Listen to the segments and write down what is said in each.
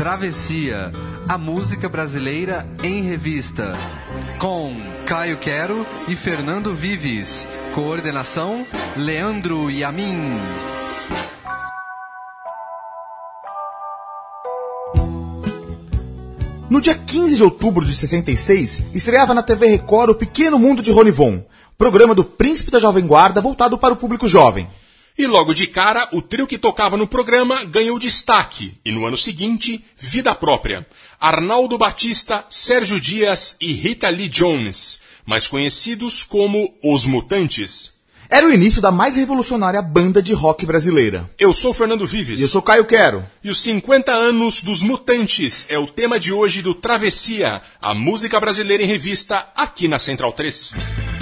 Travessia, a música brasileira em revista. Com Caio Quero e Fernando Vives. Coordenação: Leandro Yamin. No dia 15 de outubro de 66, estreava na TV Record o Pequeno Mundo de Ronivon, programa do Príncipe da Jovem Guarda voltado para o público jovem. E logo de cara, o trio que tocava no programa ganhou destaque, e no ano seguinte, vida própria. Arnaldo Batista, Sérgio Dias e Rita Lee Jones, mais conhecidos como Os Mutantes. Era o início da mais revolucionária banda de rock brasileira. Eu sou Fernando Vives. E eu sou Caio Quero. E os 50 anos dos Mutantes é o tema de hoje do Travessia, a música brasileira em revista, aqui na Central 3.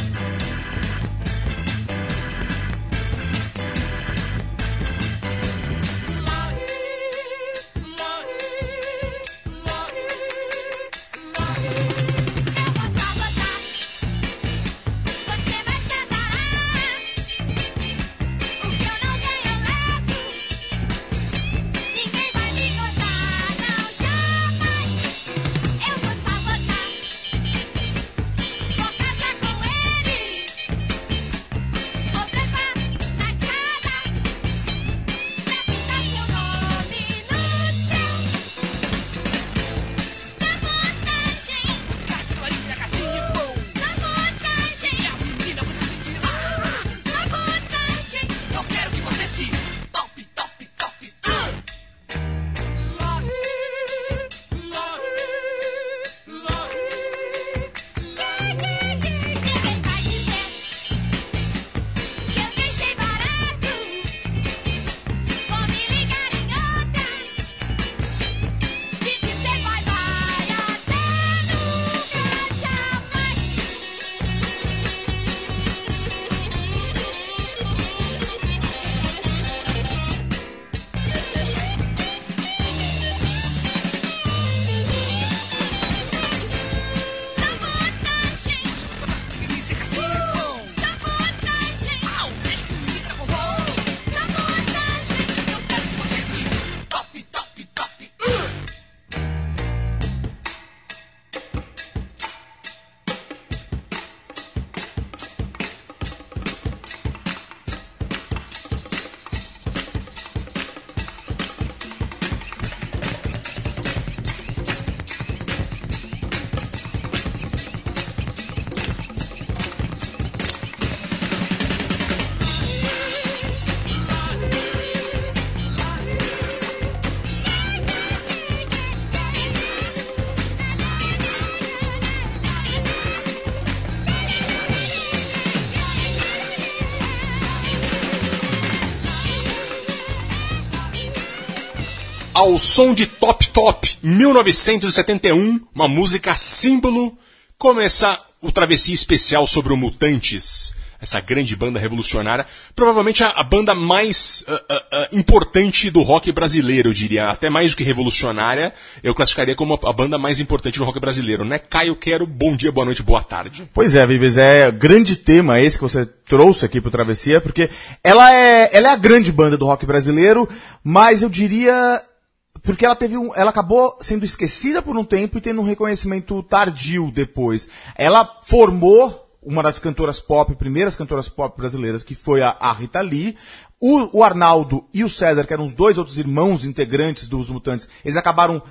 Ao som de Top Top 1971, uma música símbolo, começa o travessia especial sobre o Mutantes, essa grande banda revolucionária, provavelmente a, a banda mais uh, uh, uh, importante do rock brasileiro, eu diria, até mais do que revolucionária, eu classificaria como a, a, banda mais importante do rock brasileiro, né? Caio Quero, bom dia, boa noite, boa tarde. Pois é, Vives, é grande tema esse que você trouxe aqui pro Travessia, porque ela é, ela é a grande banda do rock brasileiro, mas eu diria porque ela teve um, ela acabou sendo esquecida por um tempo e tendo um reconhecimento tardio depois. Ela formou uma das cantoras pop, primeiras cantoras pop brasileiras, que foi a, a Rita Lee. O, o, Arnaldo e o César, que eram os dois outros irmãos integrantes dos Mutantes, eles acabaram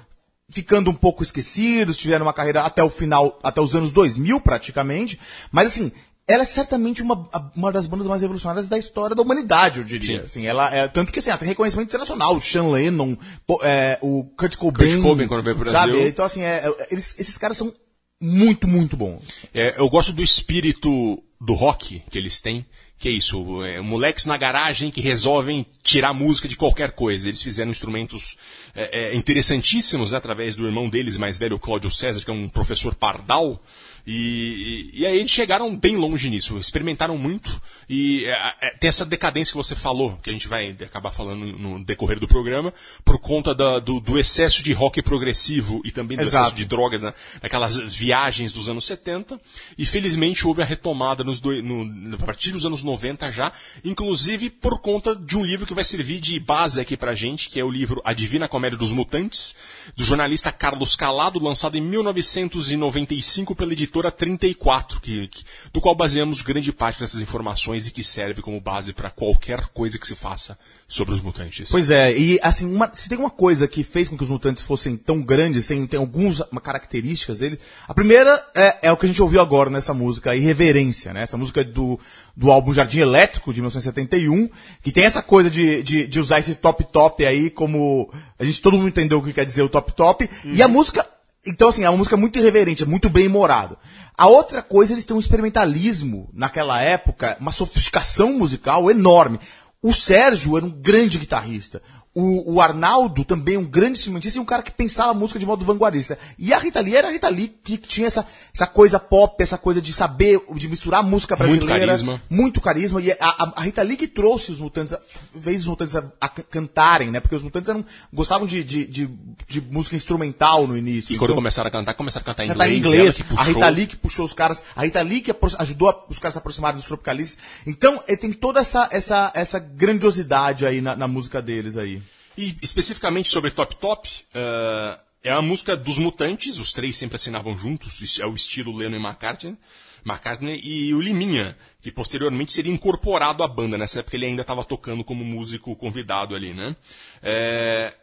ficando um pouco esquecidos, tiveram uma carreira até o final, até os anos 2000 praticamente. Mas assim, ela é certamente uma, uma das bandas mais revolucionárias da história da humanidade, eu diria. Assim, ela é, tanto que assim, ela tem reconhecimento internacional. O Sean Lennon, é, o Kurt Cobain. Kurt Cobain quando veio pro Brasil. Sabe? Então, assim, é, é, eles, esses caras são muito, muito bons. É, eu gosto do espírito do rock que eles têm. Que é isso, é, moleques na garagem que resolvem tirar música de qualquer coisa. Eles fizeram instrumentos é, é, interessantíssimos né, através do irmão deles mais velho, Cláudio César, que é um professor pardal. E, e, e, aí eles chegaram bem longe nisso, experimentaram muito e é, é, tem essa decadência que você falou, que a gente vai acabar falando no decorrer do programa, por conta da, do, do, excesso de rock progressivo e também do Exato. excesso de drogas, né? aquelas viagens dos anos 70. E felizmente houve a retomada nos do, no, a partir dos anos 90 já, inclusive por conta de um livro que vai servir de base aqui pra gente, que é o livro A Divina Comédia dos Mutantes, do jornalista Carlos Calado, lançado em 1995 pela editora 34, que, que, do qual baseamos grande parte dessas informações e que serve como base para qualquer coisa que se faça sobre os mutantes. Pois é, e assim, uma, se tem uma coisa que fez com que os mutantes fossem tão grandes, tem, tem algumas características dele. A primeira é, é o que a gente ouviu agora nessa música, Irreverência, né? Essa música do, do álbum Jardim Elétrico, de 1971, que tem essa coisa de, de, de usar esse top-top aí como... A gente, todo mundo entendeu o que quer dizer o top-top. Uhum. E a música então, assim, é uma música muito irreverente, é muito bem humorado. A outra coisa, eles têm um experimentalismo naquela época, uma sofisticação musical enorme. O Sérgio era um grande guitarrista. O, o, Arnaldo também um grande instrumentista e um cara que pensava a música de modo vanguardista. E a Rita Lee era a Rita Lee que tinha essa, essa coisa pop, essa coisa de saber, de misturar música brasileira. Muito carisma. Muito carisma. E a, a, Rita Lee que trouxe os Mutantes, fez os Mutantes a, a cantarem, né? Porque os Mutantes eram, gostavam de, de, de, de música instrumental no início. E quando então, começaram a cantar, começaram a cantar em cantar inglês. inglês. A Rita Lee que puxou os caras, a Rita Lee que ajudou os caras a se aproximarem dos tropicalistas. Então, ele tem toda essa, essa, essa grandiosidade aí na, na música deles aí. E especificamente sobre Top Top, uh, é a música dos Mutantes, os três sempre assinavam juntos, é o estilo Lennon e McCartney, McCartney e o Liminha, que posteriormente seria incorporado à banda. Nessa época ele ainda estava tocando como músico convidado ali, né? É,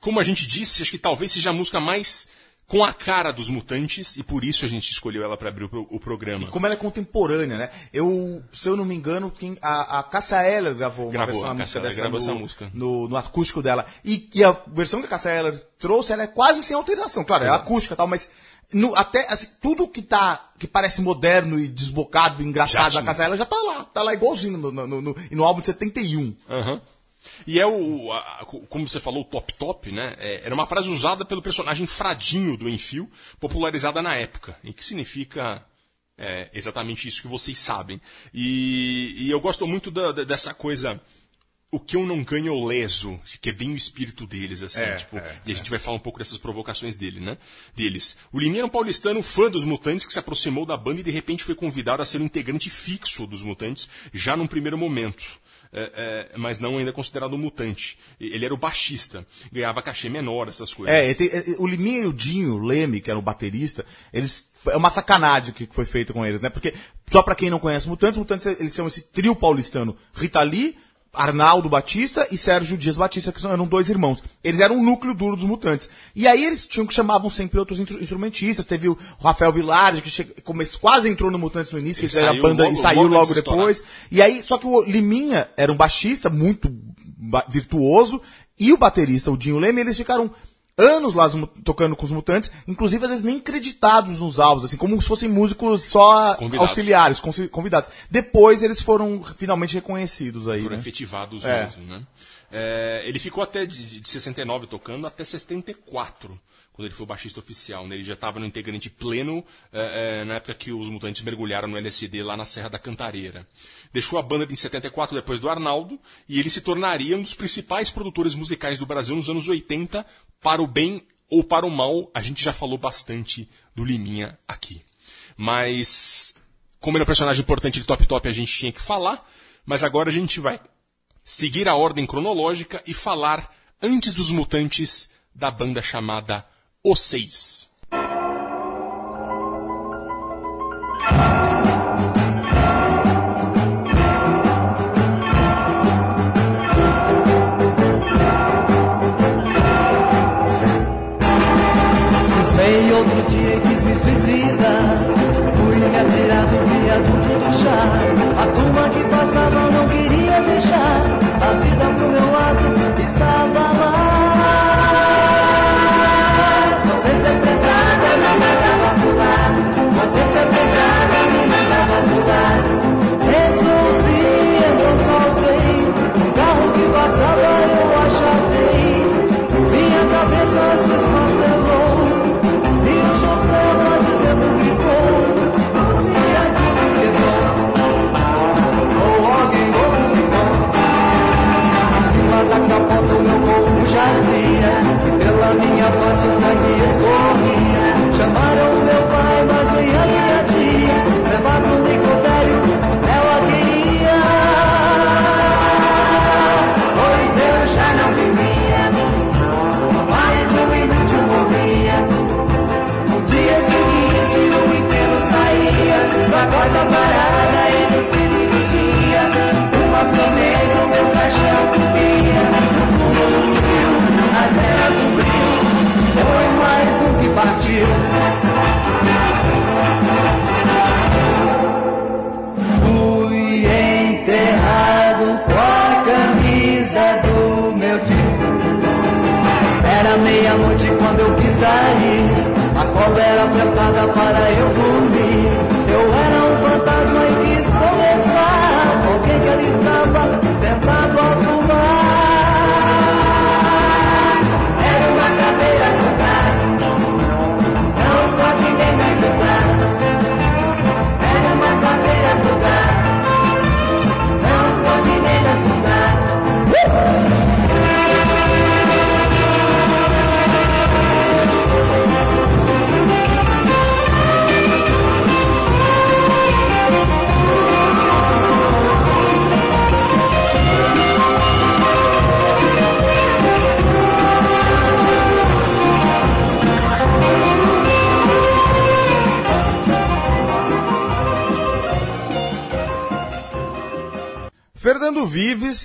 como a gente disse, acho que talvez seja a música mais com a cara dos mutantes e por isso a gente escolheu ela para abrir o, o, programa. E como ela é contemporânea, né? Eu, se eu não me engano, quem, a, a Cassia Eller gravou uma gravou, versão a música dessa gravou no, essa música. No, no, acústico dela. E, e, a versão que a Cassia Eller trouxe, ela é quase sem alteração. Claro, Exato. é acústica e tal, mas no, até assim, tudo que tá que parece moderno e desbocado, engraçado da Cassia Eller já tá lá, tá lá igualzinho no, no, no, no álbum de 71. Aham. Uhum. E é o, a, como você falou, o top top, né? É, era uma frase usada pelo personagem Fradinho do Enfio, popularizada na época, e que significa é, exatamente isso que vocês sabem. E, e eu gosto muito da, da, dessa coisa o que eu não ganho eu leso, que é bem o espírito deles, assim, é, tipo, é, e a gente é. vai falar um pouco dessas provocações dele, né? Deles. O Liminha um paulistano fã dos Mutantes que se aproximou da banda e de repente foi convidado a ser um integrante fixo dos Mutantes, já num primeiro momento é, é, mas não ainda considerado mutante. Ele era o baixista, ganhava cachê menor, essas coisas. É, tem, é, o Liminha e o Dinho, o Leme, que era o baterista, eles é uma sacanagem que foi feito com eles, né? Porque, só para quem não conhece Mutantes, Mutantes eles são esse trio paulistano. Rita Lee, Arnaldo Batista e Sérgio Dias Batista, que eram dois irmãos. Eles eram o núcleo duro dos mutantes. E aí eles tinham que chamavam sempre outros instrumentistas. Teve o Rafael Vilares, que quase entrou no Mutantes no início, que era a banda logo, e saiu logo, logo depois. E aí, só que o Liminha era um baixista muito virtuoso, e o baterista, o Dinho Leme, eles ficaram anos lá tocando com os mutantes, inclusive às vezes nem creditados nos álbuns, assim, como se fossem músicos só convidados. auxiliares, convidados. Depois eles foram finalmente reconhecidos aí. Foram né? efetivados é. mesmo, né? É, ele ficou até de, de 69 tocando até 74 quando ele foi o baixista oficial. Né? Ele já estava no integrante pleno é, é, na época que os Mutantes mergulharam no LSD lá na Serra da Cantareira. Deixou a banda em 74 depois do Arnaldo e ele se tornaria um dos principais produtores musicais do Brasil nos anos 80, para o bem ou para o mal. A gente já falou bastante do Liminha aqui. Mas, como ele é um personagem importante de Top Top, a gente tinha que falar. Mas agora a gente vai seguir a ordem cronológica e falar, antes dos Mutantes, da banda chamada o Seis. Cismei outro dia quis me suicidar. Fui me atirar do viaduto do chá. A turma que passava não queria deixar. A vida pro meu lado estava lá.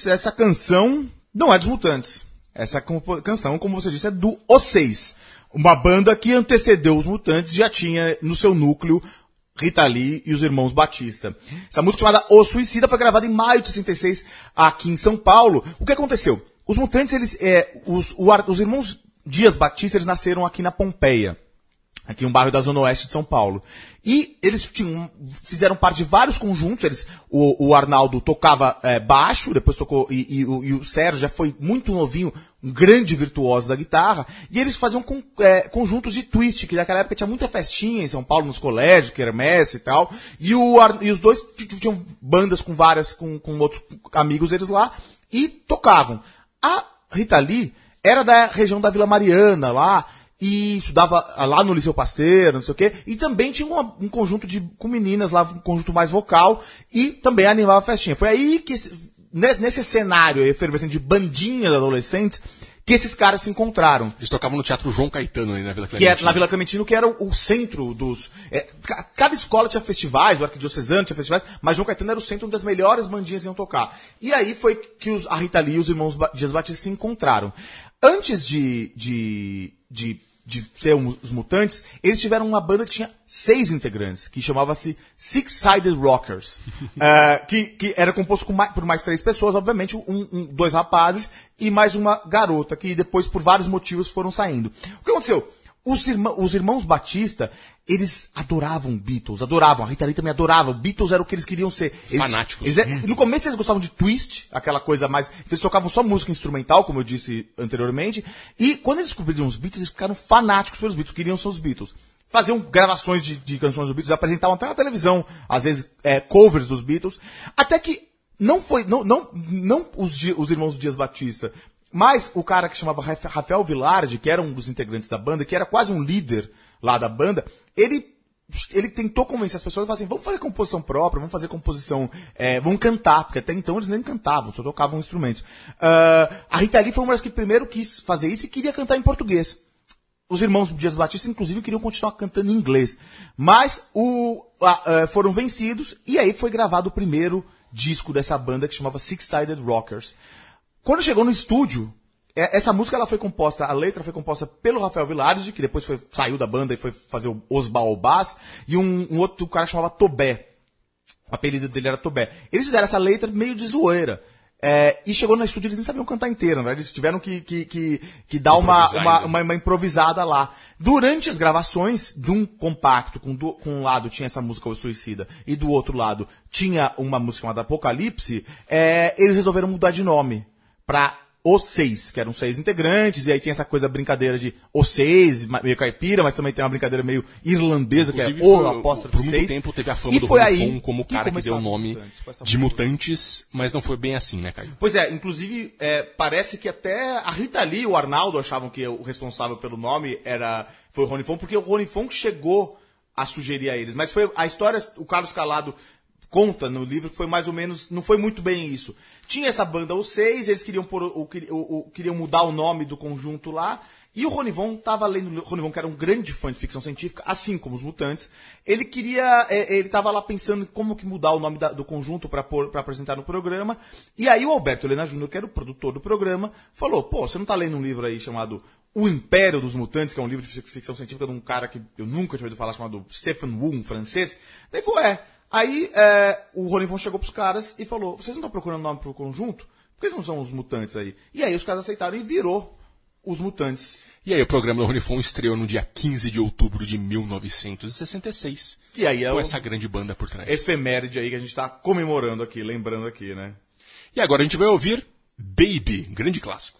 Essa canção não é dos Mutantes. Essa canção, como você disse, é do Os Seis. Uma banda que antecedeu os Mutantes, já tinha no seu núcleo Rita Lee e os irmãos Batista. Essa música chamada O Suicida foi gravada em maio de 66 aqui em São Paulo. O que aconteceu? Os Mutantes, eles, é, os, o os irmãos Dias Batista, eles nasceram aqui na Pompeia aqui um bairro da Zona Oeste de São Paulo. E eles tinham, fizeram parte de vários conjuntos. Eles, o, o Arnaldo tocava eh, baixo, depois tocou, e, e o- e o Sérgio já foi muito novinho, um grande virtuoso da guitarra. E eles faziam com, eh, conjuntos de twist, que naquela época tinha muita festinha em São Paulo, nos colégios, quermesse e tal. E, o, e os dois tinham bandas com várias, com, com outros amigos deles lá, e tocavam. A Rita Lee era da região da Vila Mariana, lá, e estudava lá no Liceu Pasteiro, não sei o quê, e também tinha uma- um conjunto de com meninas lá, um conjunto mais vocal, e também animava a festinha. Foi aí que, esse- nesse, nesse cenário efervescente de bandinha de adolescentes, que esses caras se encontraram. Eles tocavam no Teatro João Caetano ali na Vila Que é Clementino. na Vila Clementino, que era o, o centro dos. é, ca- cada escola tinha festivais, o Arquidiocesano tinha festivais, mas João Caetano era o centro onde as melhores bandinhas iam tocar. E aí foi que os, a Rita Lee e os irmãos Dias Batista se encontraram. Antes de, de, de, de ser um- os mutantes, eles tiveram uma banda que tinha seis integrantes, que chamava-se Six Sided Rockers. É, que, que era composto com mais- por mais três pessoas, obviamente, um- um- dois rapazes e mais uma garota, que depois, por vários motivos, foram saindo. O que aconteceu? Os, irmã- os irmãos Batista, eles adoravam Beatles, adoravam. A Rita Lee também adorava. Beatles era o que eles queriam ser. Eles, Fanáticos. eles é- no começo eles gostavam de twist, aquela coisa mais. Então eles tocavam só música instrumental, como eu disse anteriormente. E quando eles descobriram os Beatles, eles ficaram fanáticos pelos Beatles, queriam ser os Beatles. Faziam gravações de, de canções dos Beatles, apresentavam até na televisão, às vezes é, covers dos Beatles. Até que não foi, não, não, não os, os irmãos Dias Batista, mas o cara que chamava Rafa- Rafael Vilardi, que era um dos integrantes da banda, que era quase um líder lá da banda, ele ele tentou convencer as pessoas, falar assim, vamos fazer composição própria, vamos fazer composição, é, vamos cantar, porque até então eles nem cantavam, só tocavam instrumentos. Ah, a Rita Lee foi uma das que primeiro quis fazer isso e queria cantar em português. Os irmãos Dias Batista, inclusive, queriam continuar cantando em inglês. Mas o, foram vencidos e aí foi gravado o primeiro disco dessa banda que chamava Six Sided Rockers. Quando chegou no estúdio, é- essa música ela foi composta, a letra foi composta pelo Rafael Vilardi, que depois foi- saiu da banda e foi fazer o- os baobás, e um, um outro cara chamava Tobé. O apelido dele era Tobé. Eles fizeram essa letra meio de zoeira. É, e chegou no estúdio, eles nem sabiam cantar inteira, né? Eles tiveram que, que, que, que dar uma, uma, uma, uma improvisada lá. Durante as gravações de um compacto, com, do- com um lado tinha essa música O Suicida e do outro lado tinha uma música chamada Apocalipse, é, eles resolveram mudar de nome pra Os Seis, que eram seis integrantes, e aí tinha essa coisa brincadeira de Os Seis, meio caipira, mas também tem uma brincadeira meio irlandesa, Inclusive, que é O foi- apóstrofe por muito seis. tempo teve a fama E do Ronifon aí como o cara que deu o nome Mutantes, de mutantes, mas não foi bem assim, né, Caio? Pois é, inclusive, é, parece que até a Rita Lee e o Arnaldo achavam que o responsável pelo nome era, foi o Rony Fon, porque o Rony Fon que chegou a sugerir a eles. Mas foi a história, o Carlos Calado conta no livro que foi mais ou menos, não foi muito bem isso. Tinha essa banda Os Seis, eles queriam, pôr, o, queriam mudar o nome do conjunto lá, e o Ronivon estava lendo, o Ronivon que era um grande fã de ficção científica, assim como os Mutantes, ele queria, é, ele estava lá pensando como que mudar o nome da- do conjunto para apresentar no programa, e aí o Alberto Helena Júnior, que era o produtor do programa, falou, pô, você não está lendo um livro aí chamado O Império dos Mutantes, que é um livro de fic- ficção científica de um cara que eu nunca tinha ouvido falar, chamado Stephen Wu, um francês? Daí falou, é. Aí é, o Ronivon chegou pros caras e falou, vocês não estão procurando nome pro conjunto? Por que não são os mutantes aí? E aí os caras aceitaram e virou os mutantes. E aí o programa do Ronifon estreou no dia 15 de outubro de 1966. E aí é com essa grande banda por trás. efeméride aí que a gente tá comemorando aqui, lembrando aqui, né? E agora a gente vai ouvir Baby, grande clássico.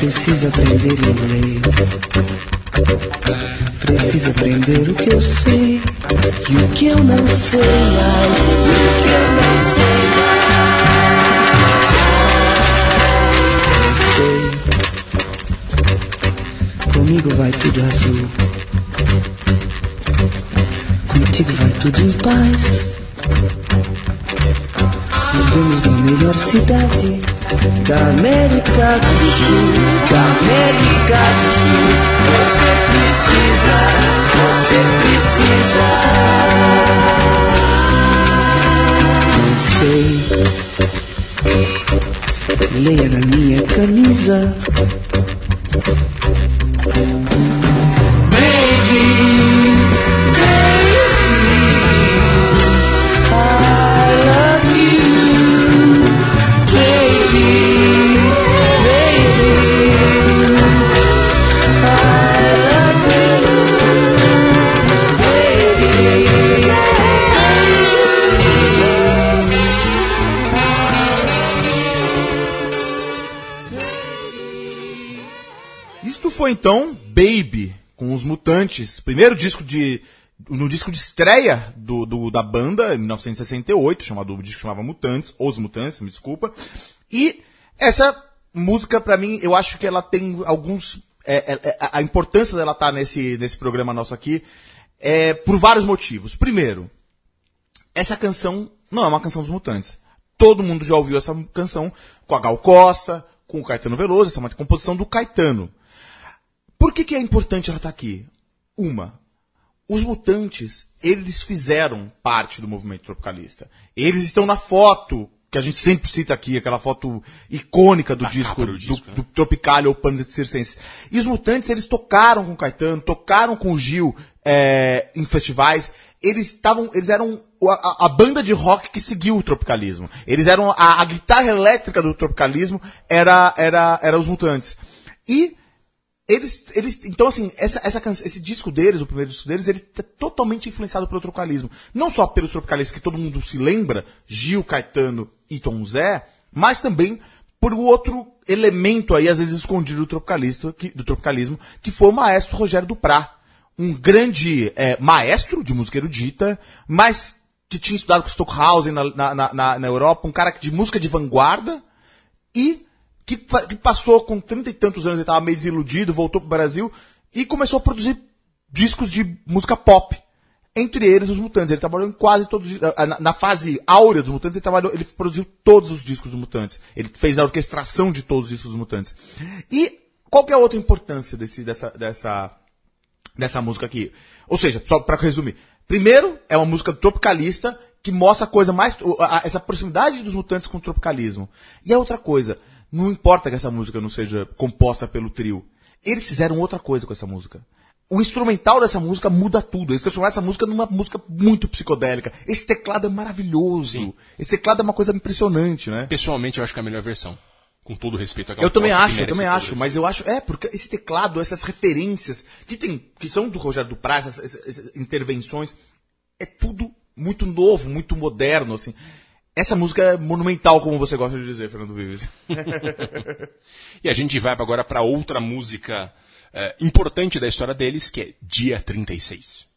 Precisa aprender inglês. Precisa aprender o que eu sei e o que eu não sei mais. E o que eu não sei mais. Sei. Comigo vai tudo azul. Contigo vai tudo em paz. Vivemos na melhor cidade da América do Sul. Da América do Sul. Você precisa, você precisa. Não sei. Leia na minha camisa. Então Baby, com os Mutantes. Primeiro disco de. No disco de estreia do, do- da banda, em 1968, chamado, o disco chamava Mutantes, Os Mutantes, me desculpa. E essa música, pra mim, eu acho que ela tem alguns. é, é, é, a importância dela estar nesse, nesse programa nosso aqui é por vários motivos. Primeiro, essa canção não é uma canção dos Mutantes. Todo mundo já ouviu essa canção com a Gal Costa, com o Caetano Veloso, essa é uma composição do Caetano. Por que, que é importante ela estar aqui? Uma, os mutantes, eles fizeram parte do movimento tropicalista. Eles estão na foto, que a gente sempre cita aqui, aquela foto icônica do disco, do do, disco, né? do Tropical ou Panda de Circense. E os mutantes, eles tocaram com o Caetano, tocaram com o Gil é, em festivais. Eles estavam, eles eram a, a- a banda de rock que seguiu o tropicalismo. Eles eram a, a guitarra elétrica do tropicalismo era era era os mutantes. E eles, eles, então assim, essa, essa, esse disco deles, o primeiro disco deles, ele tá totalmente influenciado pelo tropicalismo. Não só pelos tropicalistas que todo mundo se lembra, Gil, Caetano e Tom Zé, mas também por outro elemento aí, às vezes escondido do, tropicalista, que, do tropicalismo, que foi o maestro Rogério Duprá. Um grande é, maestro de música erudita, mas que tinha estudado com Stockhausen na, na- na, na Europa, um cara de música de vanguarda, e que, que passou com trinta e tantos anos, ele estava meio desiludido, voltou pro Brasil e começou a produzir discos de música pop. Entre eles, os Mutantes. Ele trabalhou em quase todos os. na- Na fase áurea dos Mutantes, ele trabalhou, ele produziu todos os discos dos Mutantes. Ele fez a orquestração de todos os discos dos Mutantes. E qual que é a outra importância desse, dessa, dessa, nessa música aqui? Ou seja, só pra resumir. Primeiro, é uma música tropicalista que mostra a coisa mais. essa proximidade dos mutantes com o tropicalismo. E a outra coisa, não importa que essa música não seja composta pelo trio. Eles fizeram outra coisa com essa música. O instrumental dessa música muda tudo. Eles transformaram essa música numa música muito psicodélica. Esse teclado é maravilhoso. Sim. Esse teclado é uma coisa impressionante, né? Pessoalmente, eu acho que é a melhor versão. Com todo respeito àquela Eu também acho, eu também acho, mas eu acho, é, porque esse teclado, essas referências que tem, que são do Rogério Duprat, essas, essas- essas intervenções, é tudo muito novo, muito moderno, assim. Essa música é monumental, como você gosta de dizer, Fernando Vives. E a gente vai agora para outra música eh, importante da história deles, que é Dia 36.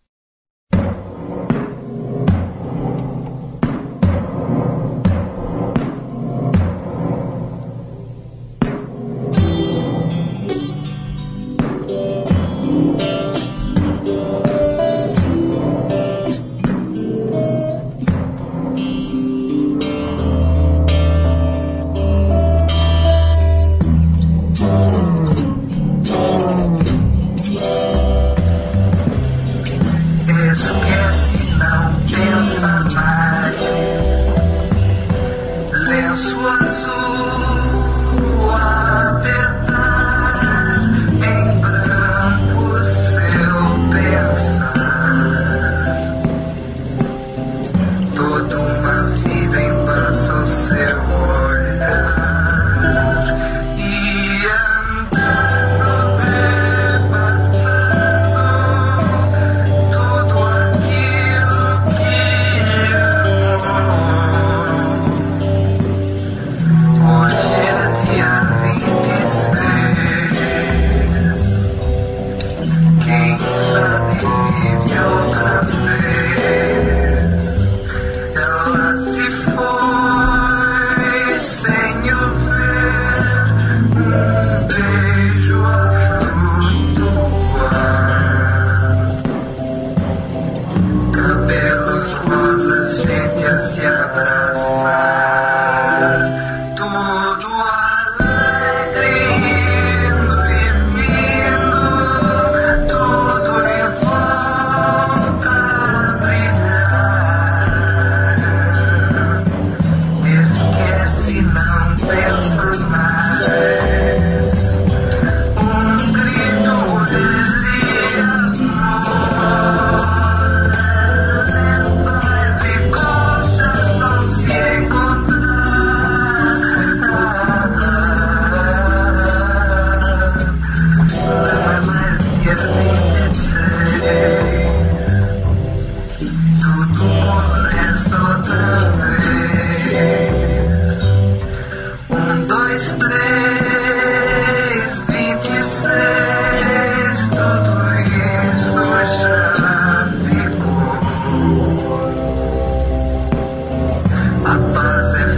A paz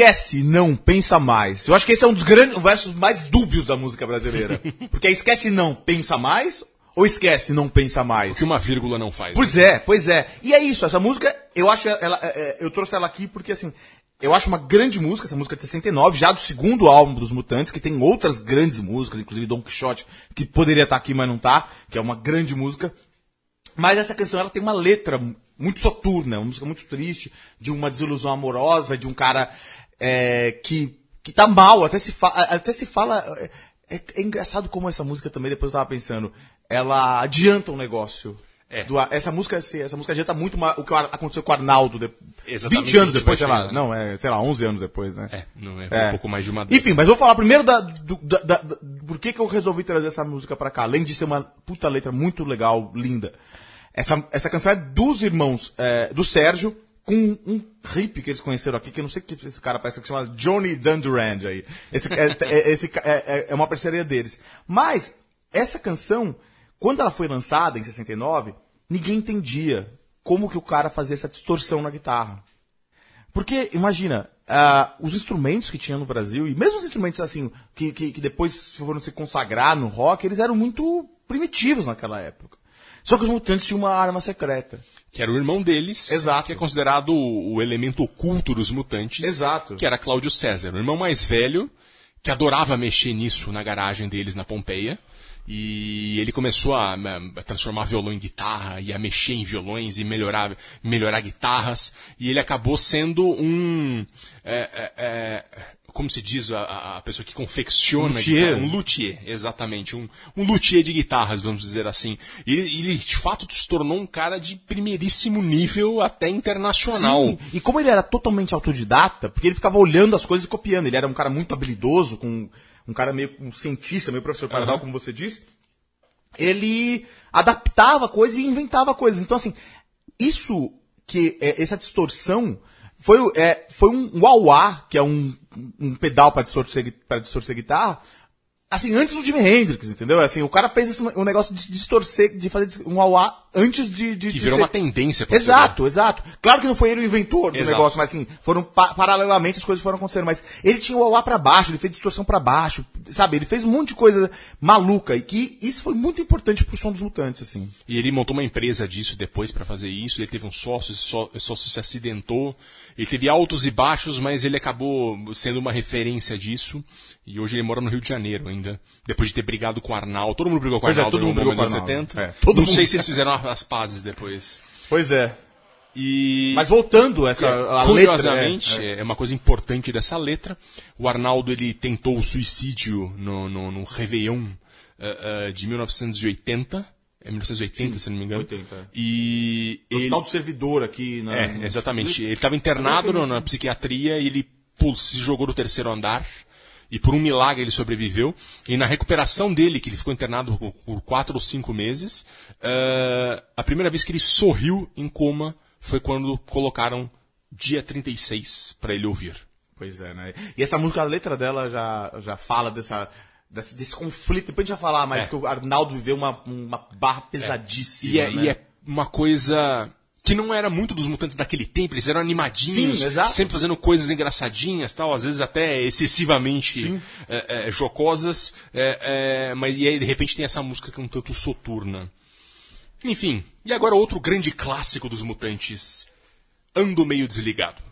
Esquece, não pensa mais. Eu acho que esse é um dos grandes versos mais dúbios da música brasileira. Porque é esquece, não pensa mais Ou esquece, não pensa mais? O que uma vírgula não faz. Pois é, pois é. E é isso, essa música, eu acho ela, é, é, eu trouxe ela aqui porque assim, eu acho uma grande música, essa música de 69, já do segundo álbum dos Mutantes, que tem outras grandes músicas, inclusive Don Quixote, que poderia estar aqui, mas não tá, que é uma grande música. Mas essa canção ela tem uma letra muito soturna, uma música muito triste, de uma desilusão amorosa, de um cara é, que, que tá mal, até se, até se fala. É, é, engraçado como essa música também, depois eu tava pensando, ela adianta um negócio. É. Do- essa música, essa música adianta muito ma- o que aconteceu com o Arnaldo. De, Exatamente 20 anos depois, sei lá. chegar. Não, é, sei lá, 11 anos depois, né? É, não é, É. um pouco mais de uma década. Enfim, mas vou falar primeiro da, do, da, da- da- por que, que eu resolvi trazer essa música pra cá. Além de ser uma puta letra muito legal, linda. Essa, essa canção é dos irmãos, é, do Sérgio, com um hippie que eles conheceram aqui, que eu não sei que esse cara parece, que chama Johnny Dundurand aí. Esse, é, é- esse ca- é, é- é uma parceria deles. Mas, essa canção, quando ela foi lançada, em 69, ninguém entendia como que o cara fazia essa distorção na guitarra. Porque, imagina, ah, os instrumentos que tinha no Brasil, e mesmo os instrumentos assim, que, que, que depois foram se consagrar no rock, eles eram muito primitivos naquela época. Só que os mutantes tinham uma arma secreta. Que era o irmão deles, Exato. que é considerado o, o elemento oculto dos mutantes. Exato. Que era Cláudio César, o irmão mais velho, que adorava mexer nisso na garagem deles na Pompeia. E ele começou a, a transformar violão em guitarra, e a mexer em violões e melhorar, melhorar guitarras. E ele acabou sendo um. é, é, é, como se diz a, a pessoa que confecciona Luthier. guitarra? um luthier, exatamente, um, um luthier de guitarras, vamos dizer assim. E ele, ele, de fato se tornou um cara de primeiríssimo nível até internacional. Sim, E como ele era totalmente autodidata, porque ele ficava olhando as coisas e copiando. Ele era um cara muito habilidoso, com um cara meio um cientista, meio professor Pardal, como você disse. Ele adaptava coisas e inventava coisas. Então, assim, isso que é, essa distorção foi, é, foi um wah-wah, que é um, um pedal para distorcer, pra distorcer guitarra, assim, antes do Jimi Hendrix, entendeu? Assim, o cara fez esse, um negócio de distorcer, de fazer um wah-wah antes de, de Que de virou ser- uma tendência. pra Exato, exato. Claro que não foi ele o inventor do Exato. negócio, mas assim, foram pa- paralelamente as coisas foram acontecendo. Mas ele tinha o auá pra baixo, ele fez distorção pra baixo, sabe? Ele fez um monte de coisa maluca e que isso foi muito importante pro som dos mutantes, assim. E ele montou uma empresa disso depois pra fazer isso. Ele teve um sócio, esse só- esse sócio se acidentou. Ele teve altos e baixos, mas ele acabou sendo uma referência disso. E hoje ele mora no Rio de Janeiro ainda. Depois de ter brigado com o Arnaldo. Todo mundo brigou com o é, Arnaldo todo no mundo brigou com o Arnaldo. 70. É, todo Não mundo. sei se eles fizeram as pazes depois. Pois é. E... Mas voltando essa a Curiosamente, letra, é, é uma coisa importante dessa letra. O Arnaldo ele tentou o suicídio no, no, no Réveillon eh, eh, de 1980. É 1980, se não me engano. 80, é. E no ele, Hospital do Servidor aqui na é, exatamente. Ele estava internado no- na psiquiatria e ele pul- se jogou do terceiro andar. E por um milagre ele sobreviveu. E na recuperação dele, que ele ficou internado por, quatro ou cinco meses, eh, a primeira vez que ele sorriu em coma foi quando colocaram dia 36 para ele ouvir. Pois é, né? E essa música, a letra dela já, já fala dessa, desse, desse conflito. Depois a gente vai falar mais É. que o Arnaldo viveu uma, uma barra pesadíssima. E é, né? e é uma coisa que não era muito dos mutantes daquele tempo, eles eram animadinhos, Sim, sempre fazendo coisas engraçadinhas, tal, às vezes até excessivamente é, é, jocosas, é, é, mas e aí de repente tem essa música que é um tanto soturna. Enfim, e agora outro grande clássico dos mutantes, Ando Meio Desligado.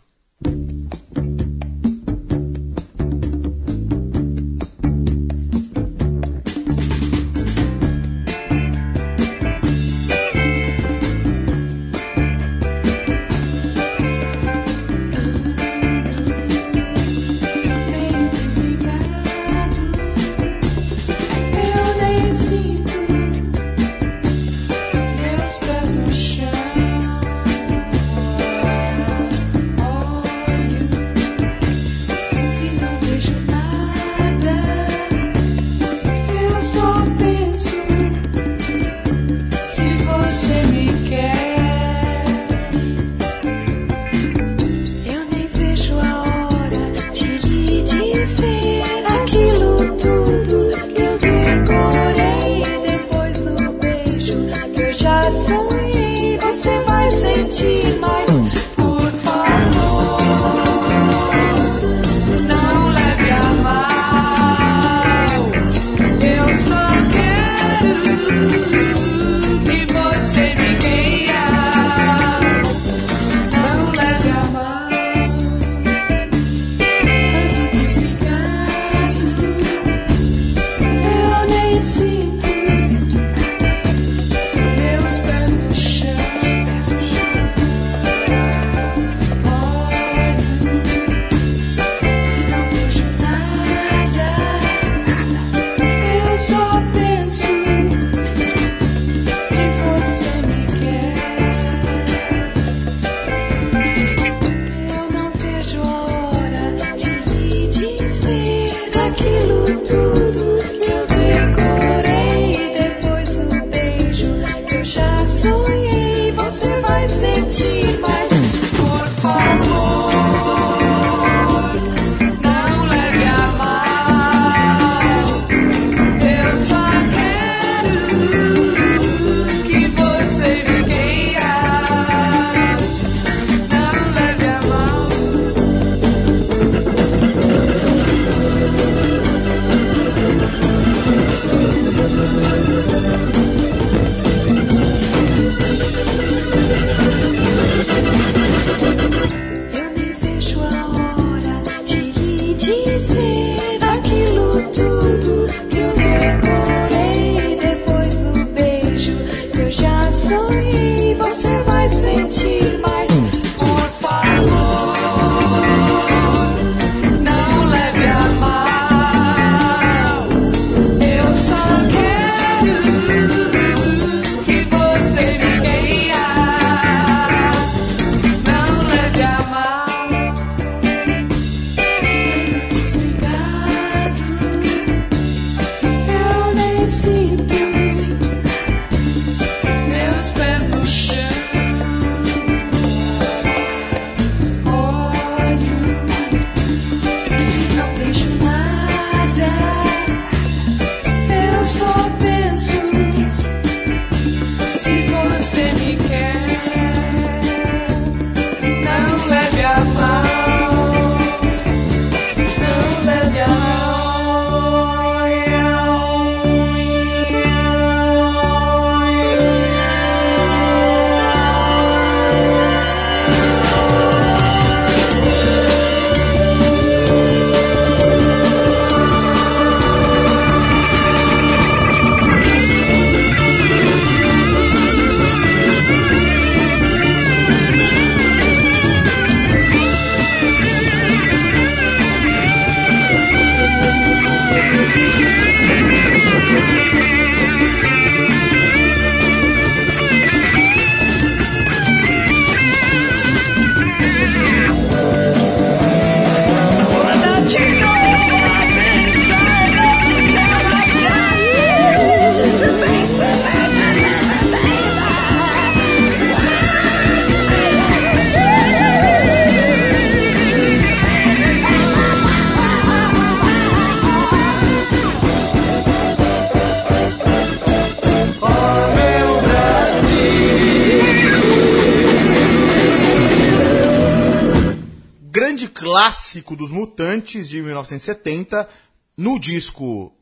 Dos Mutantes de 1970, no disco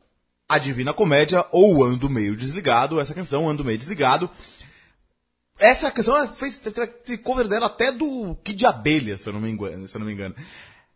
A Divina Comédia ou Ando Meio Desligado, essa canção, Ando Meio Desligado. Essa canção ela fez cover dela até do Kid de Abelha, se eu não me engano. Se eu não me engano.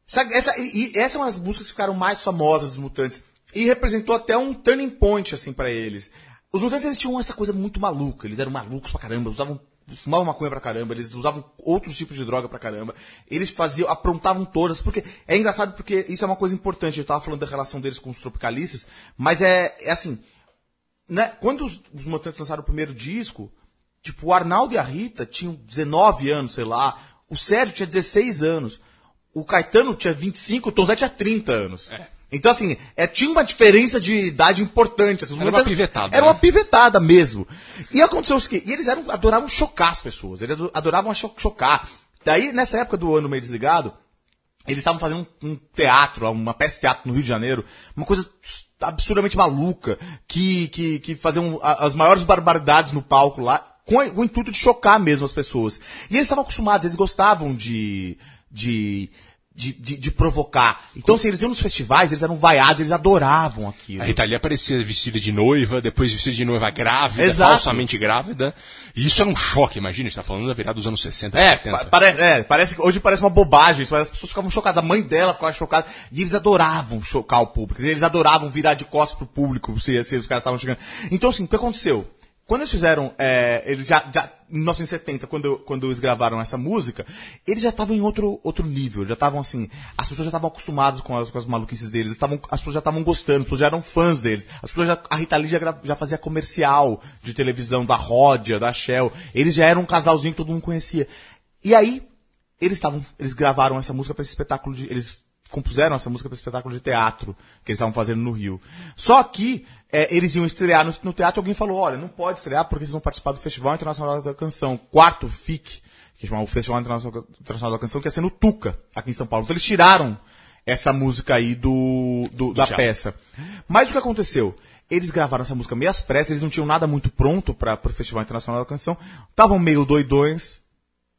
Essa, essa, e, essa é uma das músicas que ficaram mais famosas dos Mutantes. E representou até um turning point, assim, pra eles. Os Mutantes, eles tinham essa coisa muito maluca. Eles eram malucos pra caramba, usavam, fumavam maconha pra caramba, eles usavam outros tipos de droga pra caramba. Eles faziam, aprontavam todas, porque é engraçado porque isso é uma coisa importante. Eu tava falando da relação deles com os tropicalistas, mas é, é assim, né? Quando os, os Mutantes lançaram o primeiro disco, tipo, o Arnaldo e a Rita tinham 19 anos, sei lá, o Sérgio tinha 16 anos, o Caetano tinha 25, o Tom Zé tinha 30 anos. Então, assim, é, tinha uma diferença de idade importante. Assim, Era uma pivetada, Era né? uma pivetada mesmo. E aconteceu o quê? E eles eram, adoravam chocar as pessoas. Eles adoravam cho- chocar. Daí, nessa época do ano meio desligado, eles estavam fazendo um, um teatro, uma peça de teatro no Rio de Janeiro, uma coisa absurdamente maluca, que, que, que faziam as maiores barbaridades no palco lá, com o intuito de chocar mesmo as pessoas. E eles estavam acostumados, eles gostavam de, de, de, de, de provocar. Então, assim, eles iam nos festivais, eles eram vaiados, eles adoravam aquilo. A Rita Lee aparecia vestida de noiva, depois vestida de noiva grávida, Exato. falsamente grávida. E isso era um choque, imagina, a gente tá falando da virada dos anos 60 e É, 70. pa- pare- é, parece, hoje parece uma bobagem, isso, mas as pessoas ficavam chocadas. A mãe dela ficava chocada. E eles adoravam chocar o público. Eles adoravam virar de costas pro público se, se os caras estavam chegando. Então, assim, o que aconteceu? Quando eles fizeram, é, eles já, já, em 1970, quando, quando eles gravaram essa música, eles já estavam em outro, outro nível, já estavam assim, as pessoas já estavam acostumadas com as, com as maluquices deles, estavam, as pessoas já estavam gostando, as pessoas já eram fãs deles, as pessoas já, a Rita Lee já, já fazia comercial de televisão da Rodia, da Shell, eles já eram um casalzinho que todo mundo conhecia. E aí, eles estavam, eles gravaram essa música para esse espetáculo de, eles compuseram essa música para espetáculo de teatro que eles estavam fazendo no Rio. Só que é, eles iam estrear no, no teatro, alguém falou, olha, não pode estrear porque vocês vão participar do Festival Internacional da Canção, quarto FIC, que chama o Festival Internacional da Canção, que ia ser no Tuca, aqui em São Paulo. Então eles tiraram essa música aí do, do- da teatro. peça. Mas o que aconteceu? Eles gravaram essa música meio às pressas, eles não tinham nada muito pronto para o Festival Internacional da Canção, estavam meio doidões,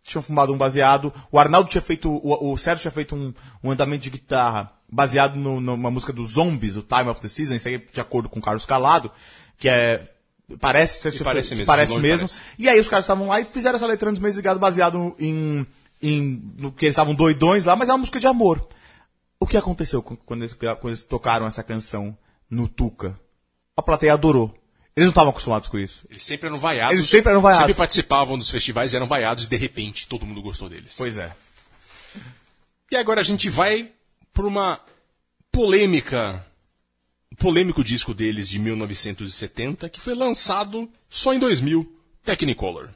tinham fumado um baseado. O Arnaldo tinha feito, o, o Sérgio tinha feito um, um andamento de guitarra baseado no- numa música dos Zombies, o Time of the Season, isso aí de acordo com o Carlos Calado, que é. Parece, parece mesmo, parece mesmo. parece. E aí os caras estavam lá e fizeram essa letra de mês ligado baseado em, em. no que eles estavam doidões lá, mas é uma música de amor. O que aconteceu quando eles, quando eles tocaram essa canção no Tuca? A plateia adorou. Eles não estavam acostumados com isso. Eles sempre eram vaiados. Eles sempre eram vaiados. Sempre participavam dos festivais, eram vaiados e de repente todo mundo gostou deles. Pois é. E agora a gente vai por uma polêmica, polêmico disco deles de 1970 que foi lançado só em 2000, Technicolor.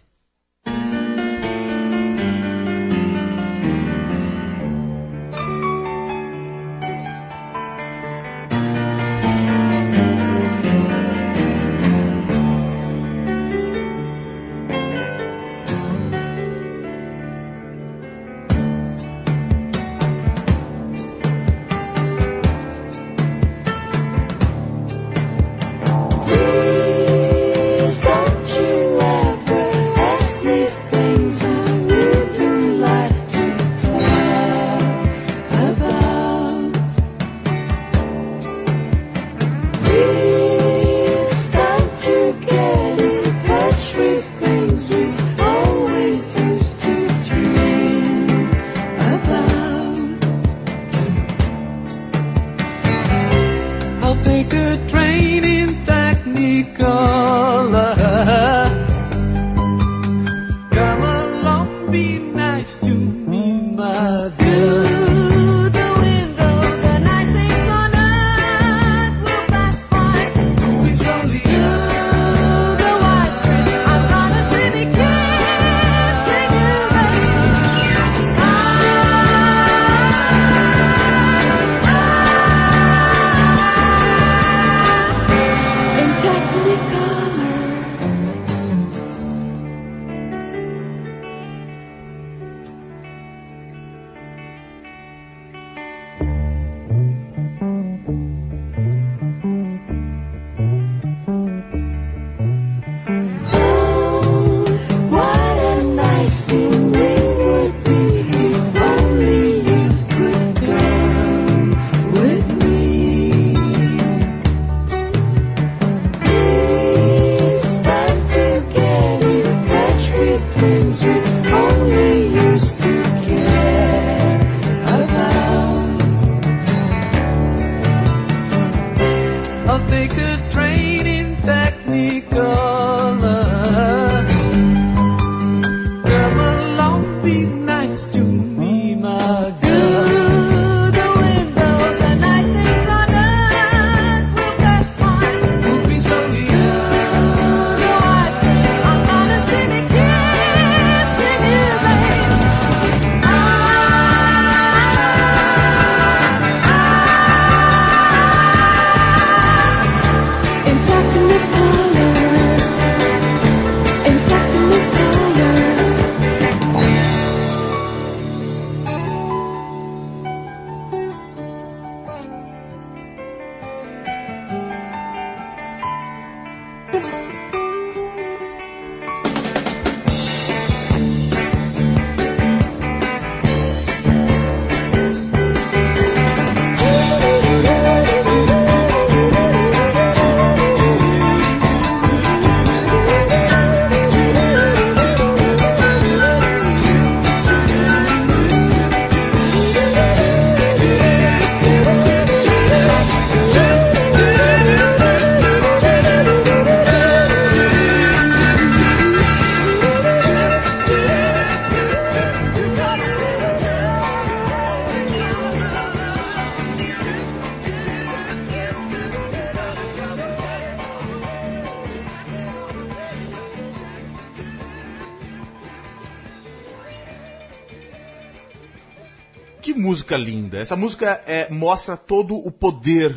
Música linda. Essa música é, mostra todo o poder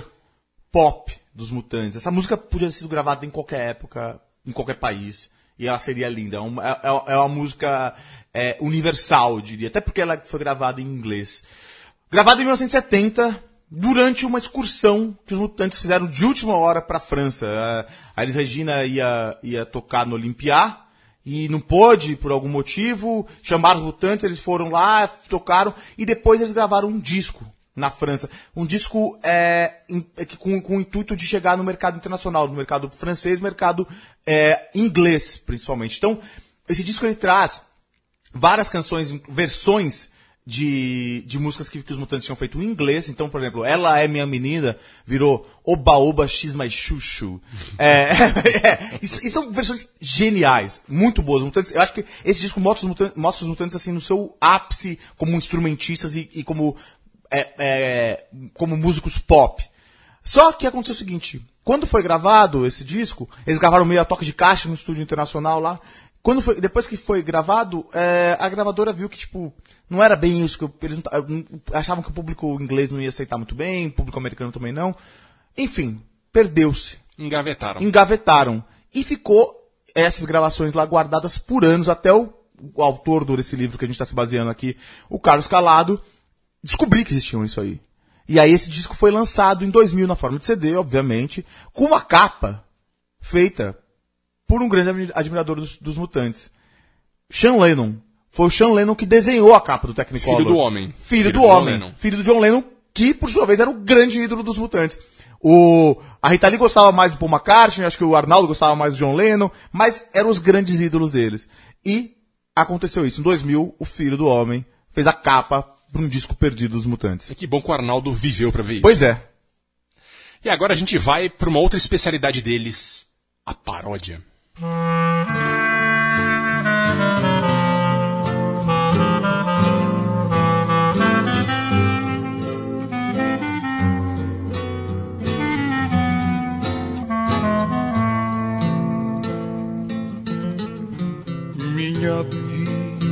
pop dos Mutantes. Essa música podia ter sido gravada em qualquer época, em qualquer país, e ela seria linda. É uma, é- é uma música é, universal, diria. Até porque ela foi gravada em inglês. Gravada em 1970, durante uma excursão que os Mutantes fizeram de última hora para a França. A- Elis Regina ia, ia tocar no Olympia e não pôde por algum motivo. Chamaram os Mutantes, eles foram lá, tocaram e depois eles gravaram um disco na França. Um disco é, é com, com o intuito de chegar no mercado internacional, no mercado francês, mercado é, inglês, principalmente. Então, esse disco ele traz várias canções, versões de, de músicas que, que os Mutantes tinham feito em inglês. Então, por exemplo, Ela é Minha Menina virou Oba Oba X mais Chuchu. É, é, e, e são versões geniais, muito boas. Mutantes, eu acho que esse disco mostra os Mutantes, mostra os mutantes assim, no seu ápice como instrumentistas e, e como, é, é, como músicos pop. Só que aconteceu o seguinte, quando foi gravado esse disco, eles gravaram meio a toque de caixa no estúdio internacional lá. Quando foi, depois que foi gravado, é, a gravadora viu que, tipo, não era bem isso, que eu- eles não- achavam que o público inglês não ia aceitar muito bem, o público americano também não. Enfim, perdeu-se Engavetaram. engavetaram. E ficou essas gravações lá guardadas por anos, até o, o autor desse livro que a gente está se baseando aqui, o Carlos Calado, descobrir que existiam isso aí. E aí esse disco foi lançado em 2000 na forma de CD, obviamente, com uma capa feita por um grande admi- admirador dos, dos Mutantes. Sean Lennon. Foi o Sean Lennon que desenhou a capa do Technicolor. Filho do homem. Filho, Filho do do homem. Lennon. Filho do John Lennon, que por sua vez era o grande ídolo dos Mutantes. O, a Rita Lee gostava mais do Paul McCartney, acho que o Arnaldo gostava mais do John Lennon, mas eram os grandes ídolos deles. E aconteceu isso. Em 2000, o filho do homem fez a capa para um disco perdido dos Mutantes. Que bom que o Arnaldo viveu pra ver isso. Pois é. E agora a gente vai pra uma outra especialidade deles, a paródia. Minha vida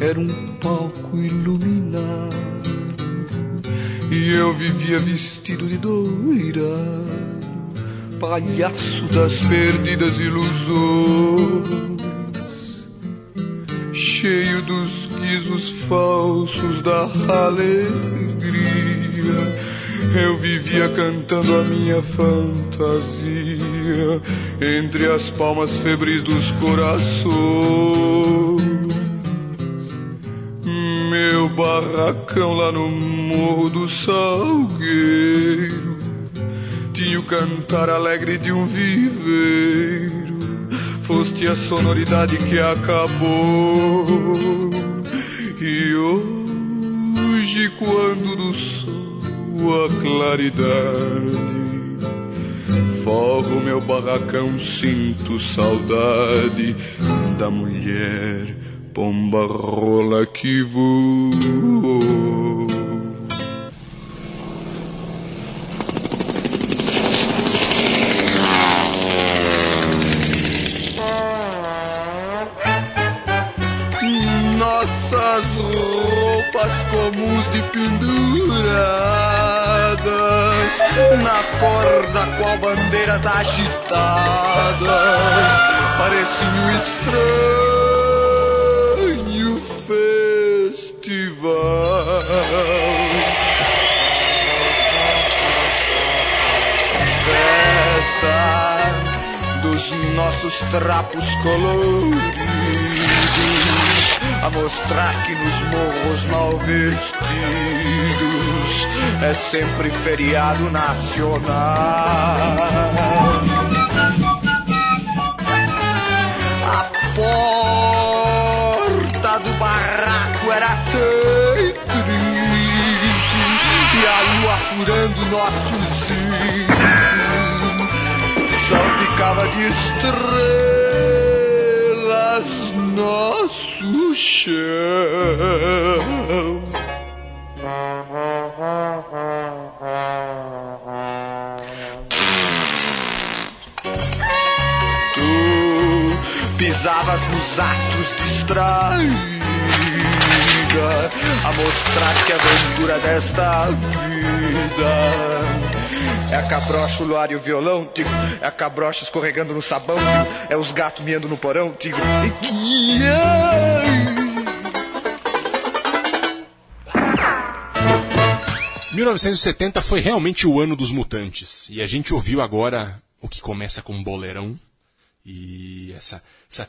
era um palco iluminado e eu vivia vestido de doira, palhaço das perdidas ilusões, cheio dos guizos falsos da alegria. Eu vivia cantando a minha fantasia entre as palmas febris dos corações. Meu barracão lá no morro do Salgueiro tinha o cantar alegre de um viveiro. Foste a sonoridade que acabou. E hoje, quando do sol a claridade forro meu barracão, sinto saudade da mulher pomba rola que voou. Roupas comuns de penduradas Na corda qual bandeiras agitadas. Parecia um estranho festival. Festa dos nossos trapos coloridos mostrar que nos morros mal vestidos é sempre feriado nacional. A porta do barraco era sempre e a lua furando nossos cílios salpicava de estrelas nosso chão. Tu pisavas nos astros distraídos vida, a mostrar que a aventura desta vida é a cabrocha, o luar e o violão, digo, é a cabrocha escorregando no sabão, digo, é os gatos miando no porão, digo, e- ai. 1970 foi realmente o ano dos mutantes. E a gente ouviu agora o que começa com um boleirão. E essa, essa,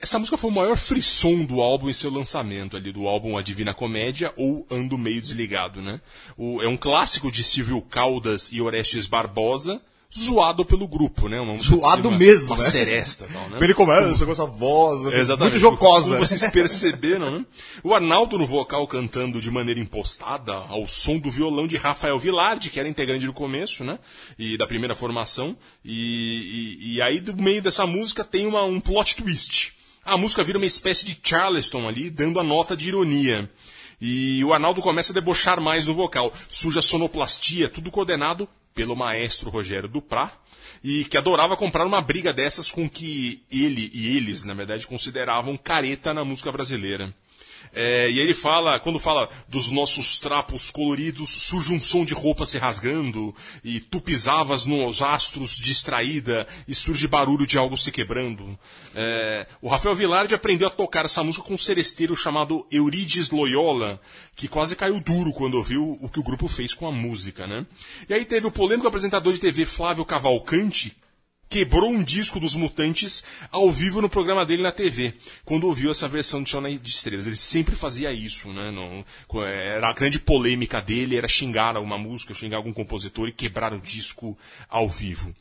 essa música foi o maior frisson do álbum em seu lançamento ali, do álbum A Divina Comédia ou Ando Meio Desligado, né? O, é um clássico de Silvio Caldas e Orestes Barbosa, zoado pelo grupo, né? Uma Zoado uma- mesmo, Uma né? seresta tal, né? Ele começa com essa voz, assim, muito jocosa. Como vocês perceberam, né? O Arnaldo no vocal cantando de maneira impostada, ao som do violão de Rafael Vilardi, que era integrante do começo, né? E da primeira formação. E, e, e aí, do meio dessa música, tem uma, um plot twist. A música vira uma espécie de Charleston ali, dando a nota de ironia. E o Arnaldo começa a debochar mais no vocal. Suja sonoplastia, tudo coordenado pelo maestro Rogério Duprá e que adorava comprar uma briga dessas com que ele e eles, na verdade, consideravam careta na música brasileira. É, e ele fala, quando fala dos nossos trapos coloridos, surge um som de roupa se rasgando, e tu pisavas nos astros distraída, e surge barulho de algo se quebrando. É, o Rafael Vilardi aprendeu a tocar essa música com um seresteiro chamado Eurides Loyola, que quase caiu duro quando ouviu o que o grupo fez com a música, né? E aí teve o polêmico apresentador de TV Flávio Cavalcante, quebrou um disco dos Mutantes ao vivo no programa dele na TV, quando ouviu essa versão de Chão de Estrelas. Ele sempre fazia isso, né? Era a grande polêmica dele, era xingar alguma música, xingar algum compositor e quebrar o disco ao vivo.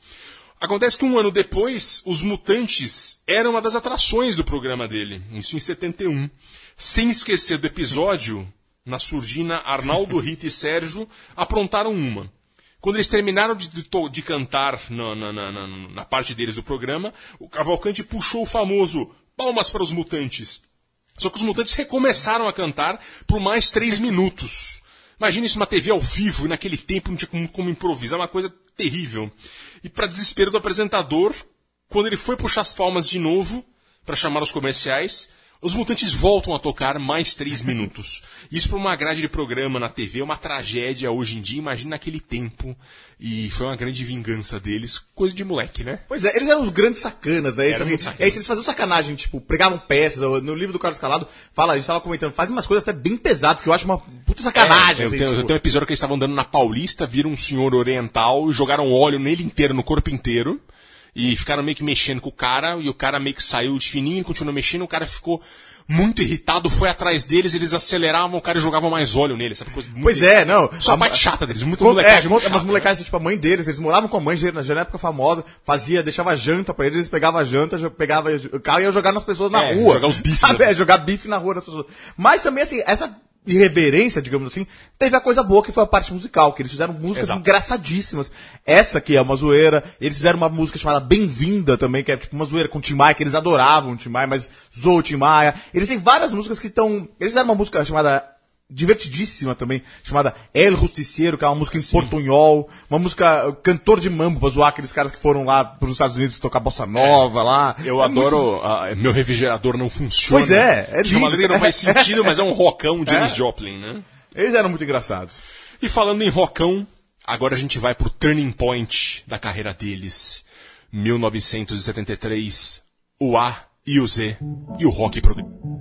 Acontece que um ano depois, os Mutantes eram uma das atrações do programa dele, isso em 71. Sem esquecer do episódio, na surdina, Arnaldo, Rita e Sérgio aprontaram uma. Quando eles terminaram de, de de cantar na, na- na- na- na parte deles do programa, o Cavalcante puxou o famoso Palmas para os Mutantes. Só que os Mutantes recomeçaram a cantar por mais três minutos. Imagina isso numa TV ao vivo e naquele tempo não tinha como, como improvisar, uma coisa terrível. E para desespero do apresentador, quando ele foi puxar as palmas de novo para chamar os comerciais, os mutantes voltam a tocar mais três minutos. Isso para uma grade de programa na TV é uma tragédia hoje em dia, imagina naquele tempo. E foi uma grande vingança deles, coisa de moleque, né? Pois é, eles eram os grandes sacanas, né? Eles, assim, sacanas. eles faziam sacanagem, tipo, pregavam peças. No livro do Carlos Calado, fala, a gente tava comentando, fazem umas coisas até bem pesadas, que eu acho uma puta sacanagem. É, eu, assim, tenho, tipo. eu tenho um episódio que eles estavam andando na Paulista, viram um senhor oriental, jogaram óleo nele inteiro, no corpo inteiro, e ficaram meio que mexendo com o cara, e o cara meio que saiu de fininho, continuou mexendo, o cara ficou muito irritado, foi atrás deles, eles aceleravam o cara e jogavam mais óleo nele, sabe? Coisa muito Pois é, não. Só a A- parte chata deles, muito molecagem. É, muito chata. molecadas, tipo, a mãe deles, eles moravam com a mãe, na na época famosa, fazia, deixava janta pra eles, eles pegavam a janta, pegava o carro e ia jogar nas pessoas na É, rua. jogar os bifes, Sabe? né? É, jogar bife na rua das pessoas. Mas também, assim, essa irreverência, digamos assim, teve a coisa boa que foi a parte musical, que eles fizeram músicas Exato. engraçadíssimas. Essa que é uma zoeira, eles fizeram uma música chamada Bem-vinda também, que é tipo uma zoeira com o Tim Maia, que eles adoravam o Tim Maia, mas zoou o Tim Maia. Eles têm várias músicas que estão... Eles fizeram uma música chamada divertidíssima também, chamada El Justiciero, que é uma música em portunhol, uma música uh, cantor de mambo, pra zoar aqueles caras que foram lá pros Estados Unidos tocar bossa nova lá. Eu É muito- adoro. ah, meu refrigerador não funciona. Pois é, é é uma letra não faz sentido, mas é um rockão de É. Joplin, né? Eles eram muito engraçados. E falando em rockão, agora a gente vai pro turning point da carreira deles. 1973, o A e o Z e o rock progressivo.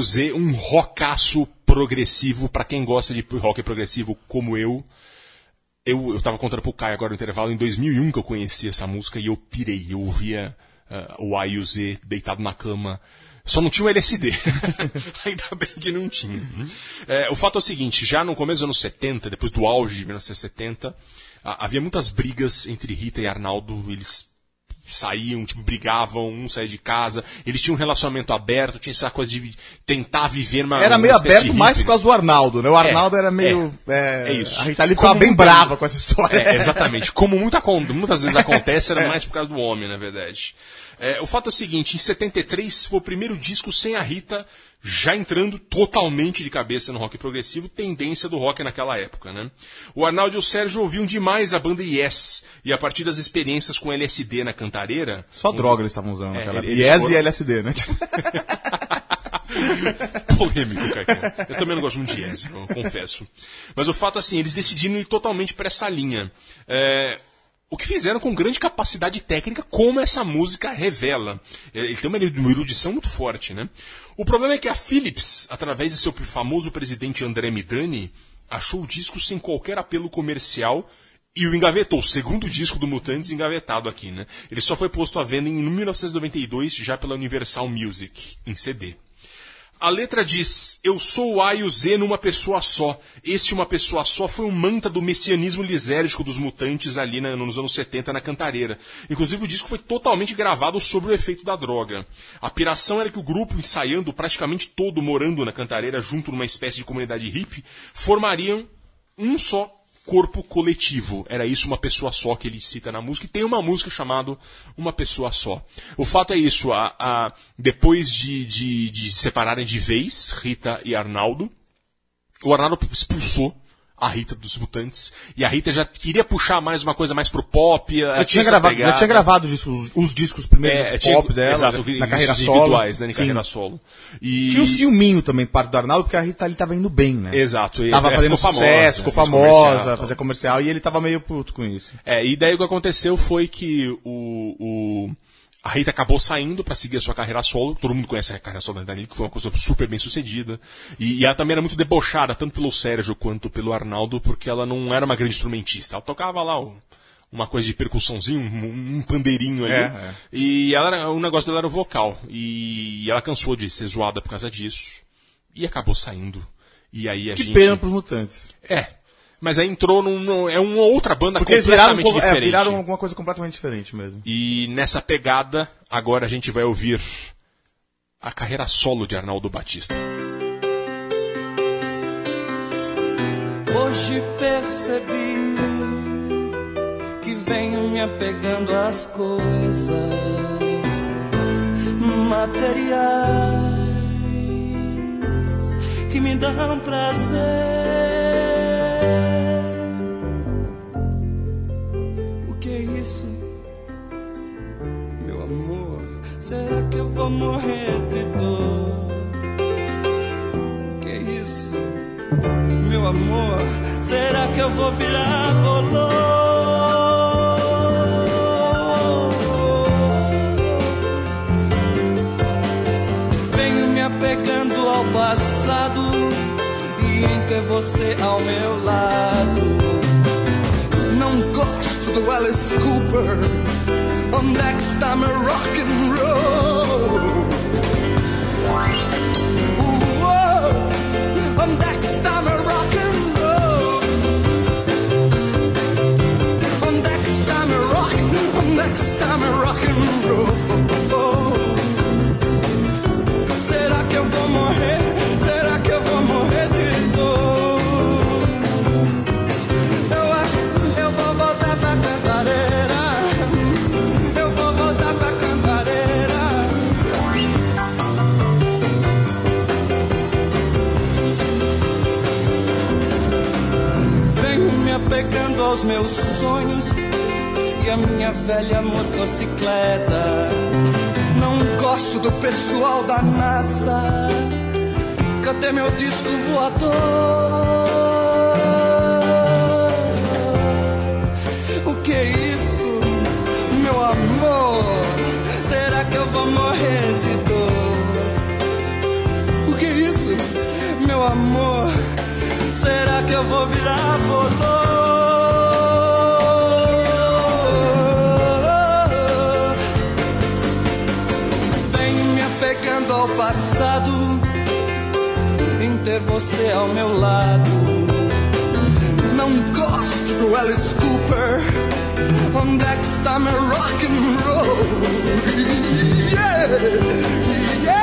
O A e o Z, um rockaço progressivo, pra quem gosta de rock progressivo como eu. Eu, eu tava contando pro Caio agora no intervalo, em 2001 que eu conheci essa música e eu pirei. Eu ouvia ah, o A e o Z deitado na cama. Só não tinha o LSD. Ainda bem que não tinha. É, o fato é o seguinte, já no começo dos anos 70, depois do auge de 1970, ah, havia muitas brigas entre Rita e Arnaldo. Eles saíam, tipo, brigavam, um saía de casa. Eles tinham um relacionamento aberto, tinha essa coisa de tentar viver uma Era meio aberto mais por causa do Arnaldo, né? O Arnaldo era meio. é, É, é isso. A Rita ali ficava bem muita- brava com essa história. É, exatamente. Como muito, acon- muitas vezes acontece, era mais por causa do homem, na verdade. É, o fato é o seguinte, em 73 foi o primeiro disco sem a Rita, já entrando totalmente de cabeça no rock progressivo, tendência do rock naquela época, né? O Arnaldo e o Sérgio ouviam demais a banda Yes, e a partir das experiências com LSD na cantareira... Só droga eles estavam usando É, naquela época. Yes foram- e LSD, né? polêmico, Caicão. Eu também não gosto muito de Yes, eu confesso. Mas o fato, assim, eles decidiram ir totalmente para essa linha. É, o que fizeram com grande capacidade técnica, como essa música revela. É, Ele tem uma erudição muito forte, né? O problema é que a Philips, através de seu famoso presidente André Midani, achou o disco sem qualquer apelo comercial e o engavetou. O segundo disco do Mutantes engavetado aqui, né? Ele só foi posto à venda em 1992, já pela Universal Music, em CD. A letra diz: Eu sou o A e o Z numa pessoa só. Esse uma pessoa só foi um manta do messianismo lisérgico dos mutantes ali na- nos anos 70 na Cantareira. Inclusive o disco foi totalmente gravado sobre o efeito da droga. A piração era que o grupo, ensaiando praticamente todo morando na Cantareira junto numa espécie de comunidade hippie, formariam um só corpo coletivo. Era isso uma pessoa só que ele cita na música. E tem uma música chamada Uma Pessoa Só. O fato é isso, a, a- depois de, de, de se separarem de vez, Rita e Arnaldo, o Arnaldo expulsou a Rita dos Mutantes. E a Rita já queria puxar mais uma coisa mais pro pop. Já tinha, gravado, já tinha gravado os discos, os discos primeiros é, pop tinha, dela, exato, na carreira solo. individuais, né, carreira solo. E, Tinha um ciúminho também, parte do Arnaldo, porque a Rita ali tava indo bem, né? Exato. e- Tava é, fazendo ficou sucesso, ficou famosa, comercial, fazia comercial, e ele tava meio puto com isso. É, e daí o que aconteceu foi que o, o- a Rita acabou saindo pra seguir a sua carreira solo. Todo mundo conhece a carreira solo da Dani, que foi uma coisa super bem sucedida. E, e ela também era muito debochada, tanto pelo Sérgio quanto pelo Arnaldo, porque ela não era uma grande instrumentista. Ela tocava lá uma coisa de percussãozinho, um, um pandeirinho ali. É, é. E ela era, o negócio dela era o vocal. E ela cansou de ser zoada por causa disso. E acabou saindo. E aí a Que gente. pena pros mutantes. É. Mas aí entrou num. num- é uma outra banda Porque eles viraram, completamente pouco- é, diferente. viraram alguma coisa completamente diferente mesmo. E nessa pegada, agora a gente vai ouvir a carreira solo de Arnaldo Batista. Hoje percebi que venho me apegando às coisas materiais que me dão prazer. Será que eu vou morrer de dor? Que isso? meu amor, será que eu vou virar bolô? Venho me apegando ao passado e em ter você ao meu lado. Não gosto do Alice Cooper, onde é que está meu rock and roll? Uou, Onde é os meus sonhos e a minha velha motocicleta. Não gosto do pessoal da NASA. Cadê meu disco voador? O que é isso, meu amor? Será que eu vou morrer de dor? O que é isso, meu amor? Será que eu vou virar voador? Você ao meu lado. Não gosto do Alice Cooper, onde é que está meu rock and roll? Yeah, yeah.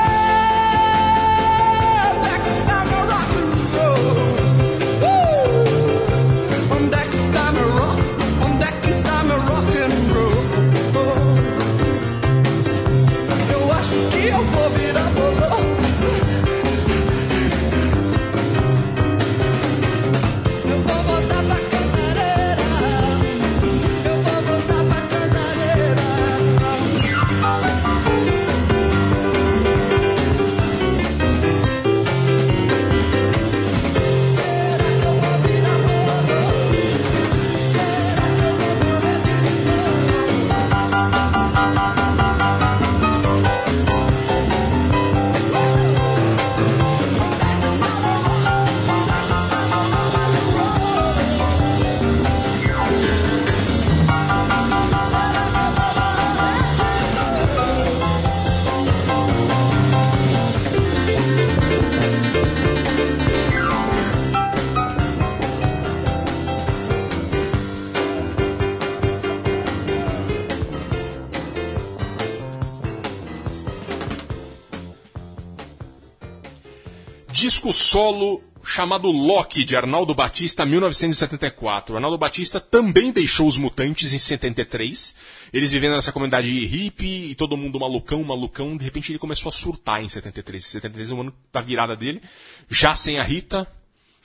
Disco solo chamado Loki, de Arnaldo Batista, 1974. Arnaldo Batista também deixou os Mutantes em 73. Eles vivendo nessa comunidade hippie e todo mundo malucão, malucão. De repente ele começou a surtar em 73. 73 é o ano da virada dele, já sem a Rita.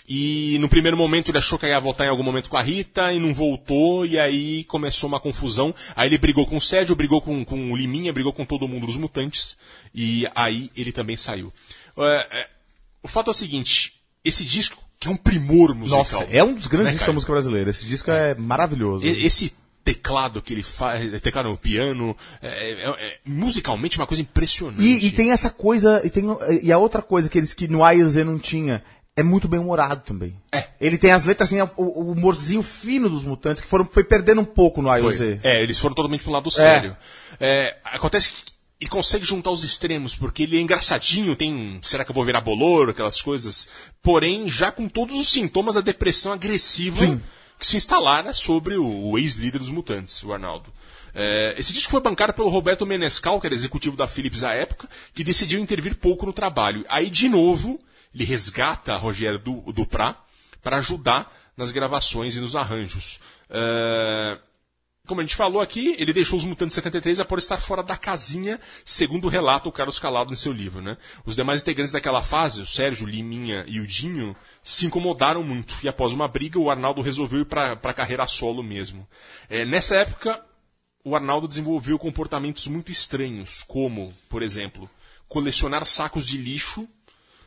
E no primeiro momento ele achou que ia voltar em algum momento com a Rita e não voltou, e aí começou uma confusão. Aí ele brigou com o Sérgio, brigou com, com o Liminha, brigou com todo mundo dos Mutantes, e aí ele também saiu. É, é, o fato é o seguinte: esse disco, que é um primor musical. Nossa, é um dos grandes Né, discos da música brasileira. Esse disco é, maravilhoso. E- Esse teclado que ele faz, teclado no piano, é, é- é musicalmente uma coisa impressionante. E, e tem essa coisa, e, tem, e a outra coisa que eles que no e Z não tinha, é muito bem humorado também. É. Ele tem as letras assim, o, o humorzinho fino dos mutantes, que foram, foi perdendo um pouco no A e o Foi. Z. É, eles foram totalmente pro lado sério. É, acontece que ele consegue juntar os extremos, porque ele é engraçadinho, tem será que eu vou virar bolor, aquelas coisas, porém já com todos os sintomas da depressão agressiva Sim. que se instalara sobre o, ex-líder dos mutantes, o Arnaldo. É, esse disco foi bancado pelo Roberto Menescal, que era executivo da Philips à época, que decidiu intervir pouco no trabalho. Aí, de novo, ele resgata Rogério du, Duprá para ajudar nas gravações e nos arranjos. É, como a gente falou aqui, ele deixou os Mutantes 73 após estar fora da casinha, segundo relata o Carlos Calado em seu livro. Né? Os demais integrantes daquela fase, o Sérgio, Liminha e o Dinho, se incomodaram muito. E após uma briga, o Arnaldo resolveu ir para a carreira solo mesmo. É, nessa época, o Arnaldo desenvolveu comportamentos muito estranhos, como, por exemplo, colecionar sacos de lixo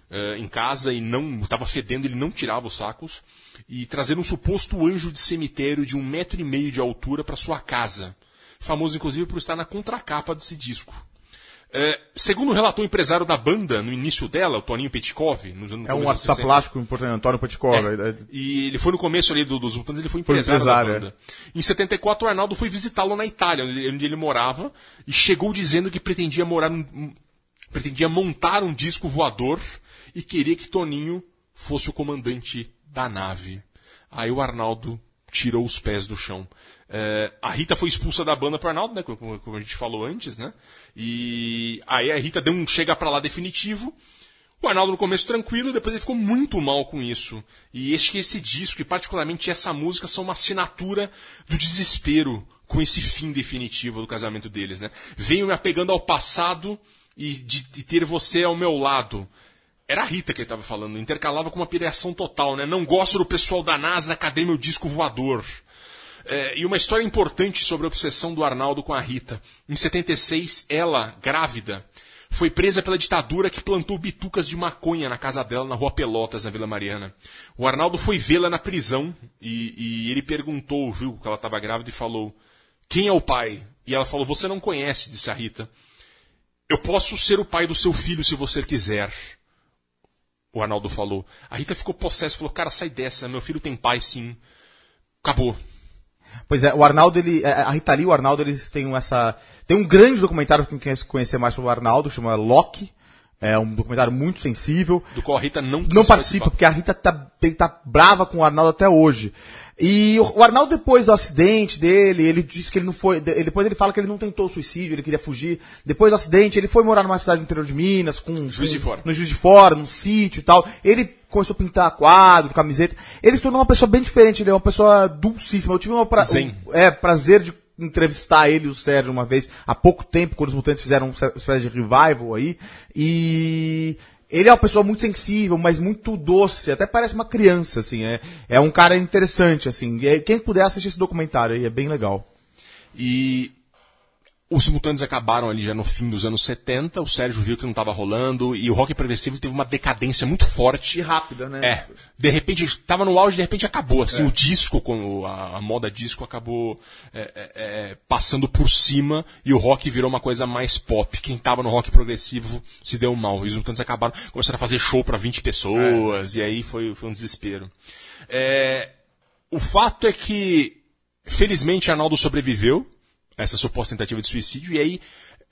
eh, em casa e não estava fedendo, ele não tirava os sacos e trazer um suposto anjo de cemitério de um metro e meio de altura para sua casa, famoso inclusive por estar na contracapa desse disco. Eh, segundo relatou o empresário da banda no início dela, o Toninho Petkov, nos anos É um artista 60. plástico importante, Antônio Petkov. É. É. E ele foi no começo ali do- dos Mutantes, ele foi Foi empresário, empresário, da banda. Em 74, o Arnaldo foi visitá-lo na Itália, onde ele, onde ele morava, e chegou dizendo que pretendia morar um- um- pretendia montar um disco voador e queria que Toninho fosse o comandante da nave. Aí o Arnaldo tirou os pés do chão. É, a Rita foi expulsa da banda pro Arnaldo, né? Como, como a gente falou antes, né? E aí a Rita deu um chega pra lá definitivo. O Arnaldo no começo tranquilo, depois ele ficou muito mal com isso. E acho que esse disco, e particularmente essa música, são uma assinatura do desespero com esse fim definitivo do casamento deles, né? Venho me apegando ao passado e de, de ter você ao meu lado. Era a Rita que ele estava falando, intercalava com uma piração total, né? Não gosto do pessoal da NASA, cadê meu disco voador? É, e uma história importante sobre a obsessão do Arnaldo com a Rita. Em 76, ela, grávida, foi presa pela ditadura que plantou bitucas de maconha na casa dela, na rua Pelotas, na Vila Mariana. O Arnaldo foi vê-la na prisão e, e ele perguntou, viu, que ela estava grávida e falou: Quem é o pai? E ela falou: Você não conhece, disse a Rita. Eu posso ser o pai do seu filho se você quiser. O Arnaldo falou. A Rita ficou possessa, falou, cara, sai dessa, meu filho tem pai sim. Acabou. Pois é, o Arnaldo, ele, é, a Rita Lee e o Arnaldo, eles têm essa. Tem um grande documentário pra quem quer conhecer mais sobre o Arnaldo, que chama Loki. É um documentário muito sensível. Do qual a Rita não Não participa, participar. porque a Rita tá, tá brava com o Arnaldo até hoje. E o, Arnaldo, depois do acidente dele, ele disse que ele não foi. de- depois ele fala que ele não tentou suicídio, ele queria fugir. Depois do acidente, ele foi morar numa cidade do interior de Minas, com. Juiz de Fora. No Juiz de Fora, num sítio e tal. Ele começou a pintar quadro, camiseta. Ele se tornou uma pessoa bem diferente, ele é uma pessoa dulcíssima. Eu tive uma pra, um- é, prazer de entrevistar ele e o Sérgio uma vez, há pouco tempo, quando os Mutantes fizeram uma espécie de revival aí. E ele é uma pessoa muito sensível, mas muito doce, até parece uma criança, assim. É, é um cara interessante, assim. Quem puder assistir esse documentário aí, é bem legal. E os Mutantes acabaram ali já no fim dos anos 70, o Sérgio viu que não estava rolando, e o rock progressivo teve uma decadência muito forte. rápida, né? É. De repente, estava no auge, de repente acabou. Assim, o disco, a, a moda disco acabou é, é, é, passando por cima e o rock virou uma coisa mais pop. Quem tava no rock progressivo se deu mal. E os mutantes acabaram, começaram a fazer show para 20 pessoas, e aí foi, foi um desespero. É, o fato é que, felizmente, Arnaldo sobreviveu essa suposta tentativa de suicídio, e aí.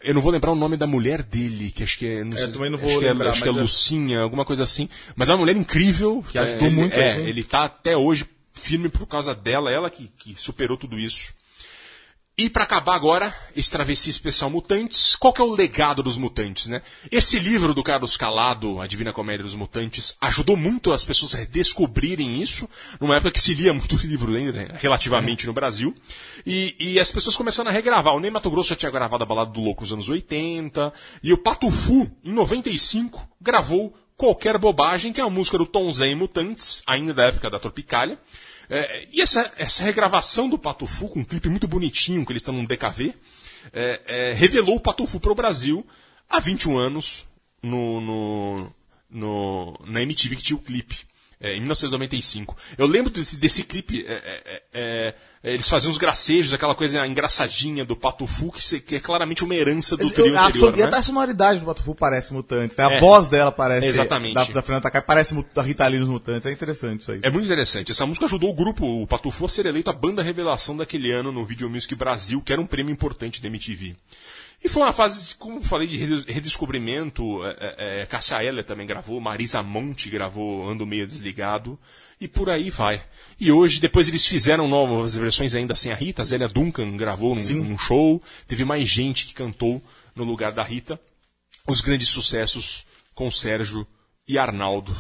Eu não vou lembrar o nome da mulher dele, que acho que é. Não É, sei- também não vou acho que é- lembrar, acho que é é- Lucinha, alguma coisa assim. Mas é uma mulher incrível. Que ajudou ele, muito, É, ele tá até hoje firme por causa dela, ela que, que superou tudo isso. E pra acabar agora, esse Travessia Especial Mutantes, qual que é o legado dos mutantes, né? Esse livro do Carlos Calado, A Divina Comédia dos Mutantes, ajudou muito as pessoas a redescobrirem isso, numa época que se lia muito livro ainda, né? relativamente no Brasil. E, e as pessoas começaram a regravar. O Ney Mato Grosso já tinha gravado a Balada do Louco nos anos 80, e o Patufu, em 95, gravou Qualquer Bobagem, que é uma música do Tom Zé e Mutantes, ainda da época da Tropicália. É, e essa, essa regravação do Patufu, com um clipe muito bonitinho, que eles estão num DKV, é, é, revelou o Patufu para o Brasil há 21 anos no, no, no- na MTV que tinha o clipe. é, em 1995. Eu lembro desse, desse clipe, é, é, eles faziam os gracejos, aquela coisa engraçadinha do Patufu, que, que é claramente uma herança do trio a, anterior. e né? até a sonoridade do Botafogo parece Mutantes, né? A É. voz dela parece. Exatamente. Da, da Fernanda Takai parece da Rita Lee nos Mutantes. É interessante isso aí. É muito interessante. Essa música ajudou o grupo, o Patufu, a ser eleito a banda revelação daquele ano no Video Music Brasil, que era um prêmio importante da MTV. E foi uma fase, como falei, de redes- redescobrimento. É, é, é, Cássia Eller também gravou, Marisa Monte gravou Ando Meio Desligado. E por aí vai. E hoje, depois eles fizeram novas versões ainda sem a Rita. A Zélia Duncan gravou num, num show. Teve mais gente que cantou no lugar da Rita. Os grandes sucessos com Sérgio e Arnaldo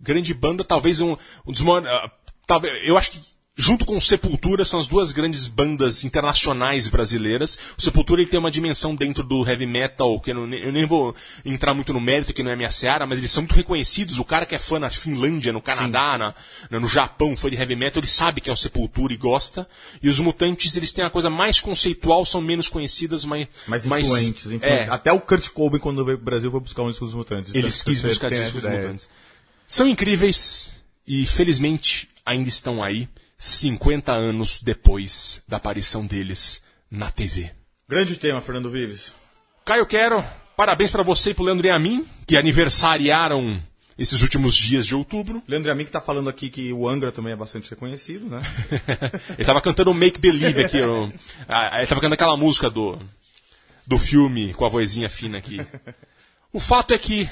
grande banda, talvez um, um dos maiores. ah, talvez, eu acho que junto com o Sepultura são as duas grandes bandas internacionais brasileiras. O Sepultura ele tem uma dimensão dentro do heavy metal que eu, não, eu nem vou entrar muito no mérito que não é minha seara, mas eles são muito reconhecidos. O cara que é fã na Finlândia, no Canadá, na- na- no Japão, fã de heavy metal, ele sabe que é o Sepultura e gosta. E os Mutantes eles têm a coisa mais conceitual, são menos conhecidas, mas Mais influentes, influentes. É, Até o Kurt Cobain, quando veio pro Brasil, foi buscar um disco dos Mutantes. eles quis buscar discos dos mutantes. São incríveis e felizmente ainda estão aí 50 anos depois da aparição deles na TV. Grande tema, Fernando Vives. Caio Quero, parabéns pra você e pro Leandro e a mim, que aniversariaram esses últimos dias de outubro. Leandro Amin que tá falando aqui que o Angra também é bastante reconhecido, né? Ele tava cantando Make Believe aqui. Ele tava cantando aquela música do, do filme com a vozinha fina aqui. O fato é que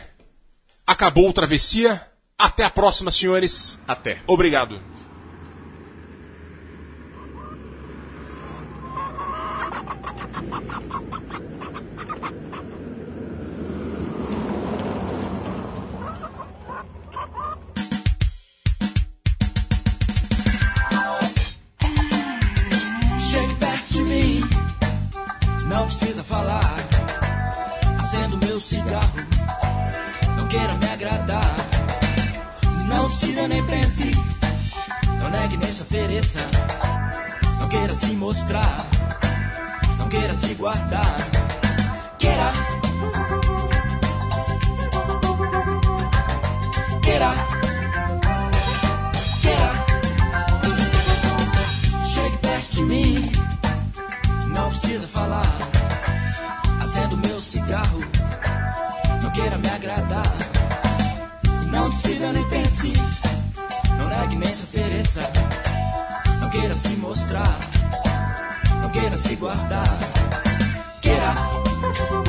acabou o Travessia. Até a próxima, senhores. Até. Obrigado. Não precisa falar. Acendo meu cigarro, não queira me agradar. Não decida nem pense, não negue nem se ofereça. Não queira se mostrar, não queira se guardar. Queira. Queira. não precisa falar. Acendo meu cigarro, não queira me agradar. Não decida nem pense, não negue nem se ofereça. Não queira se mostrar, não queira se guardar. Queira.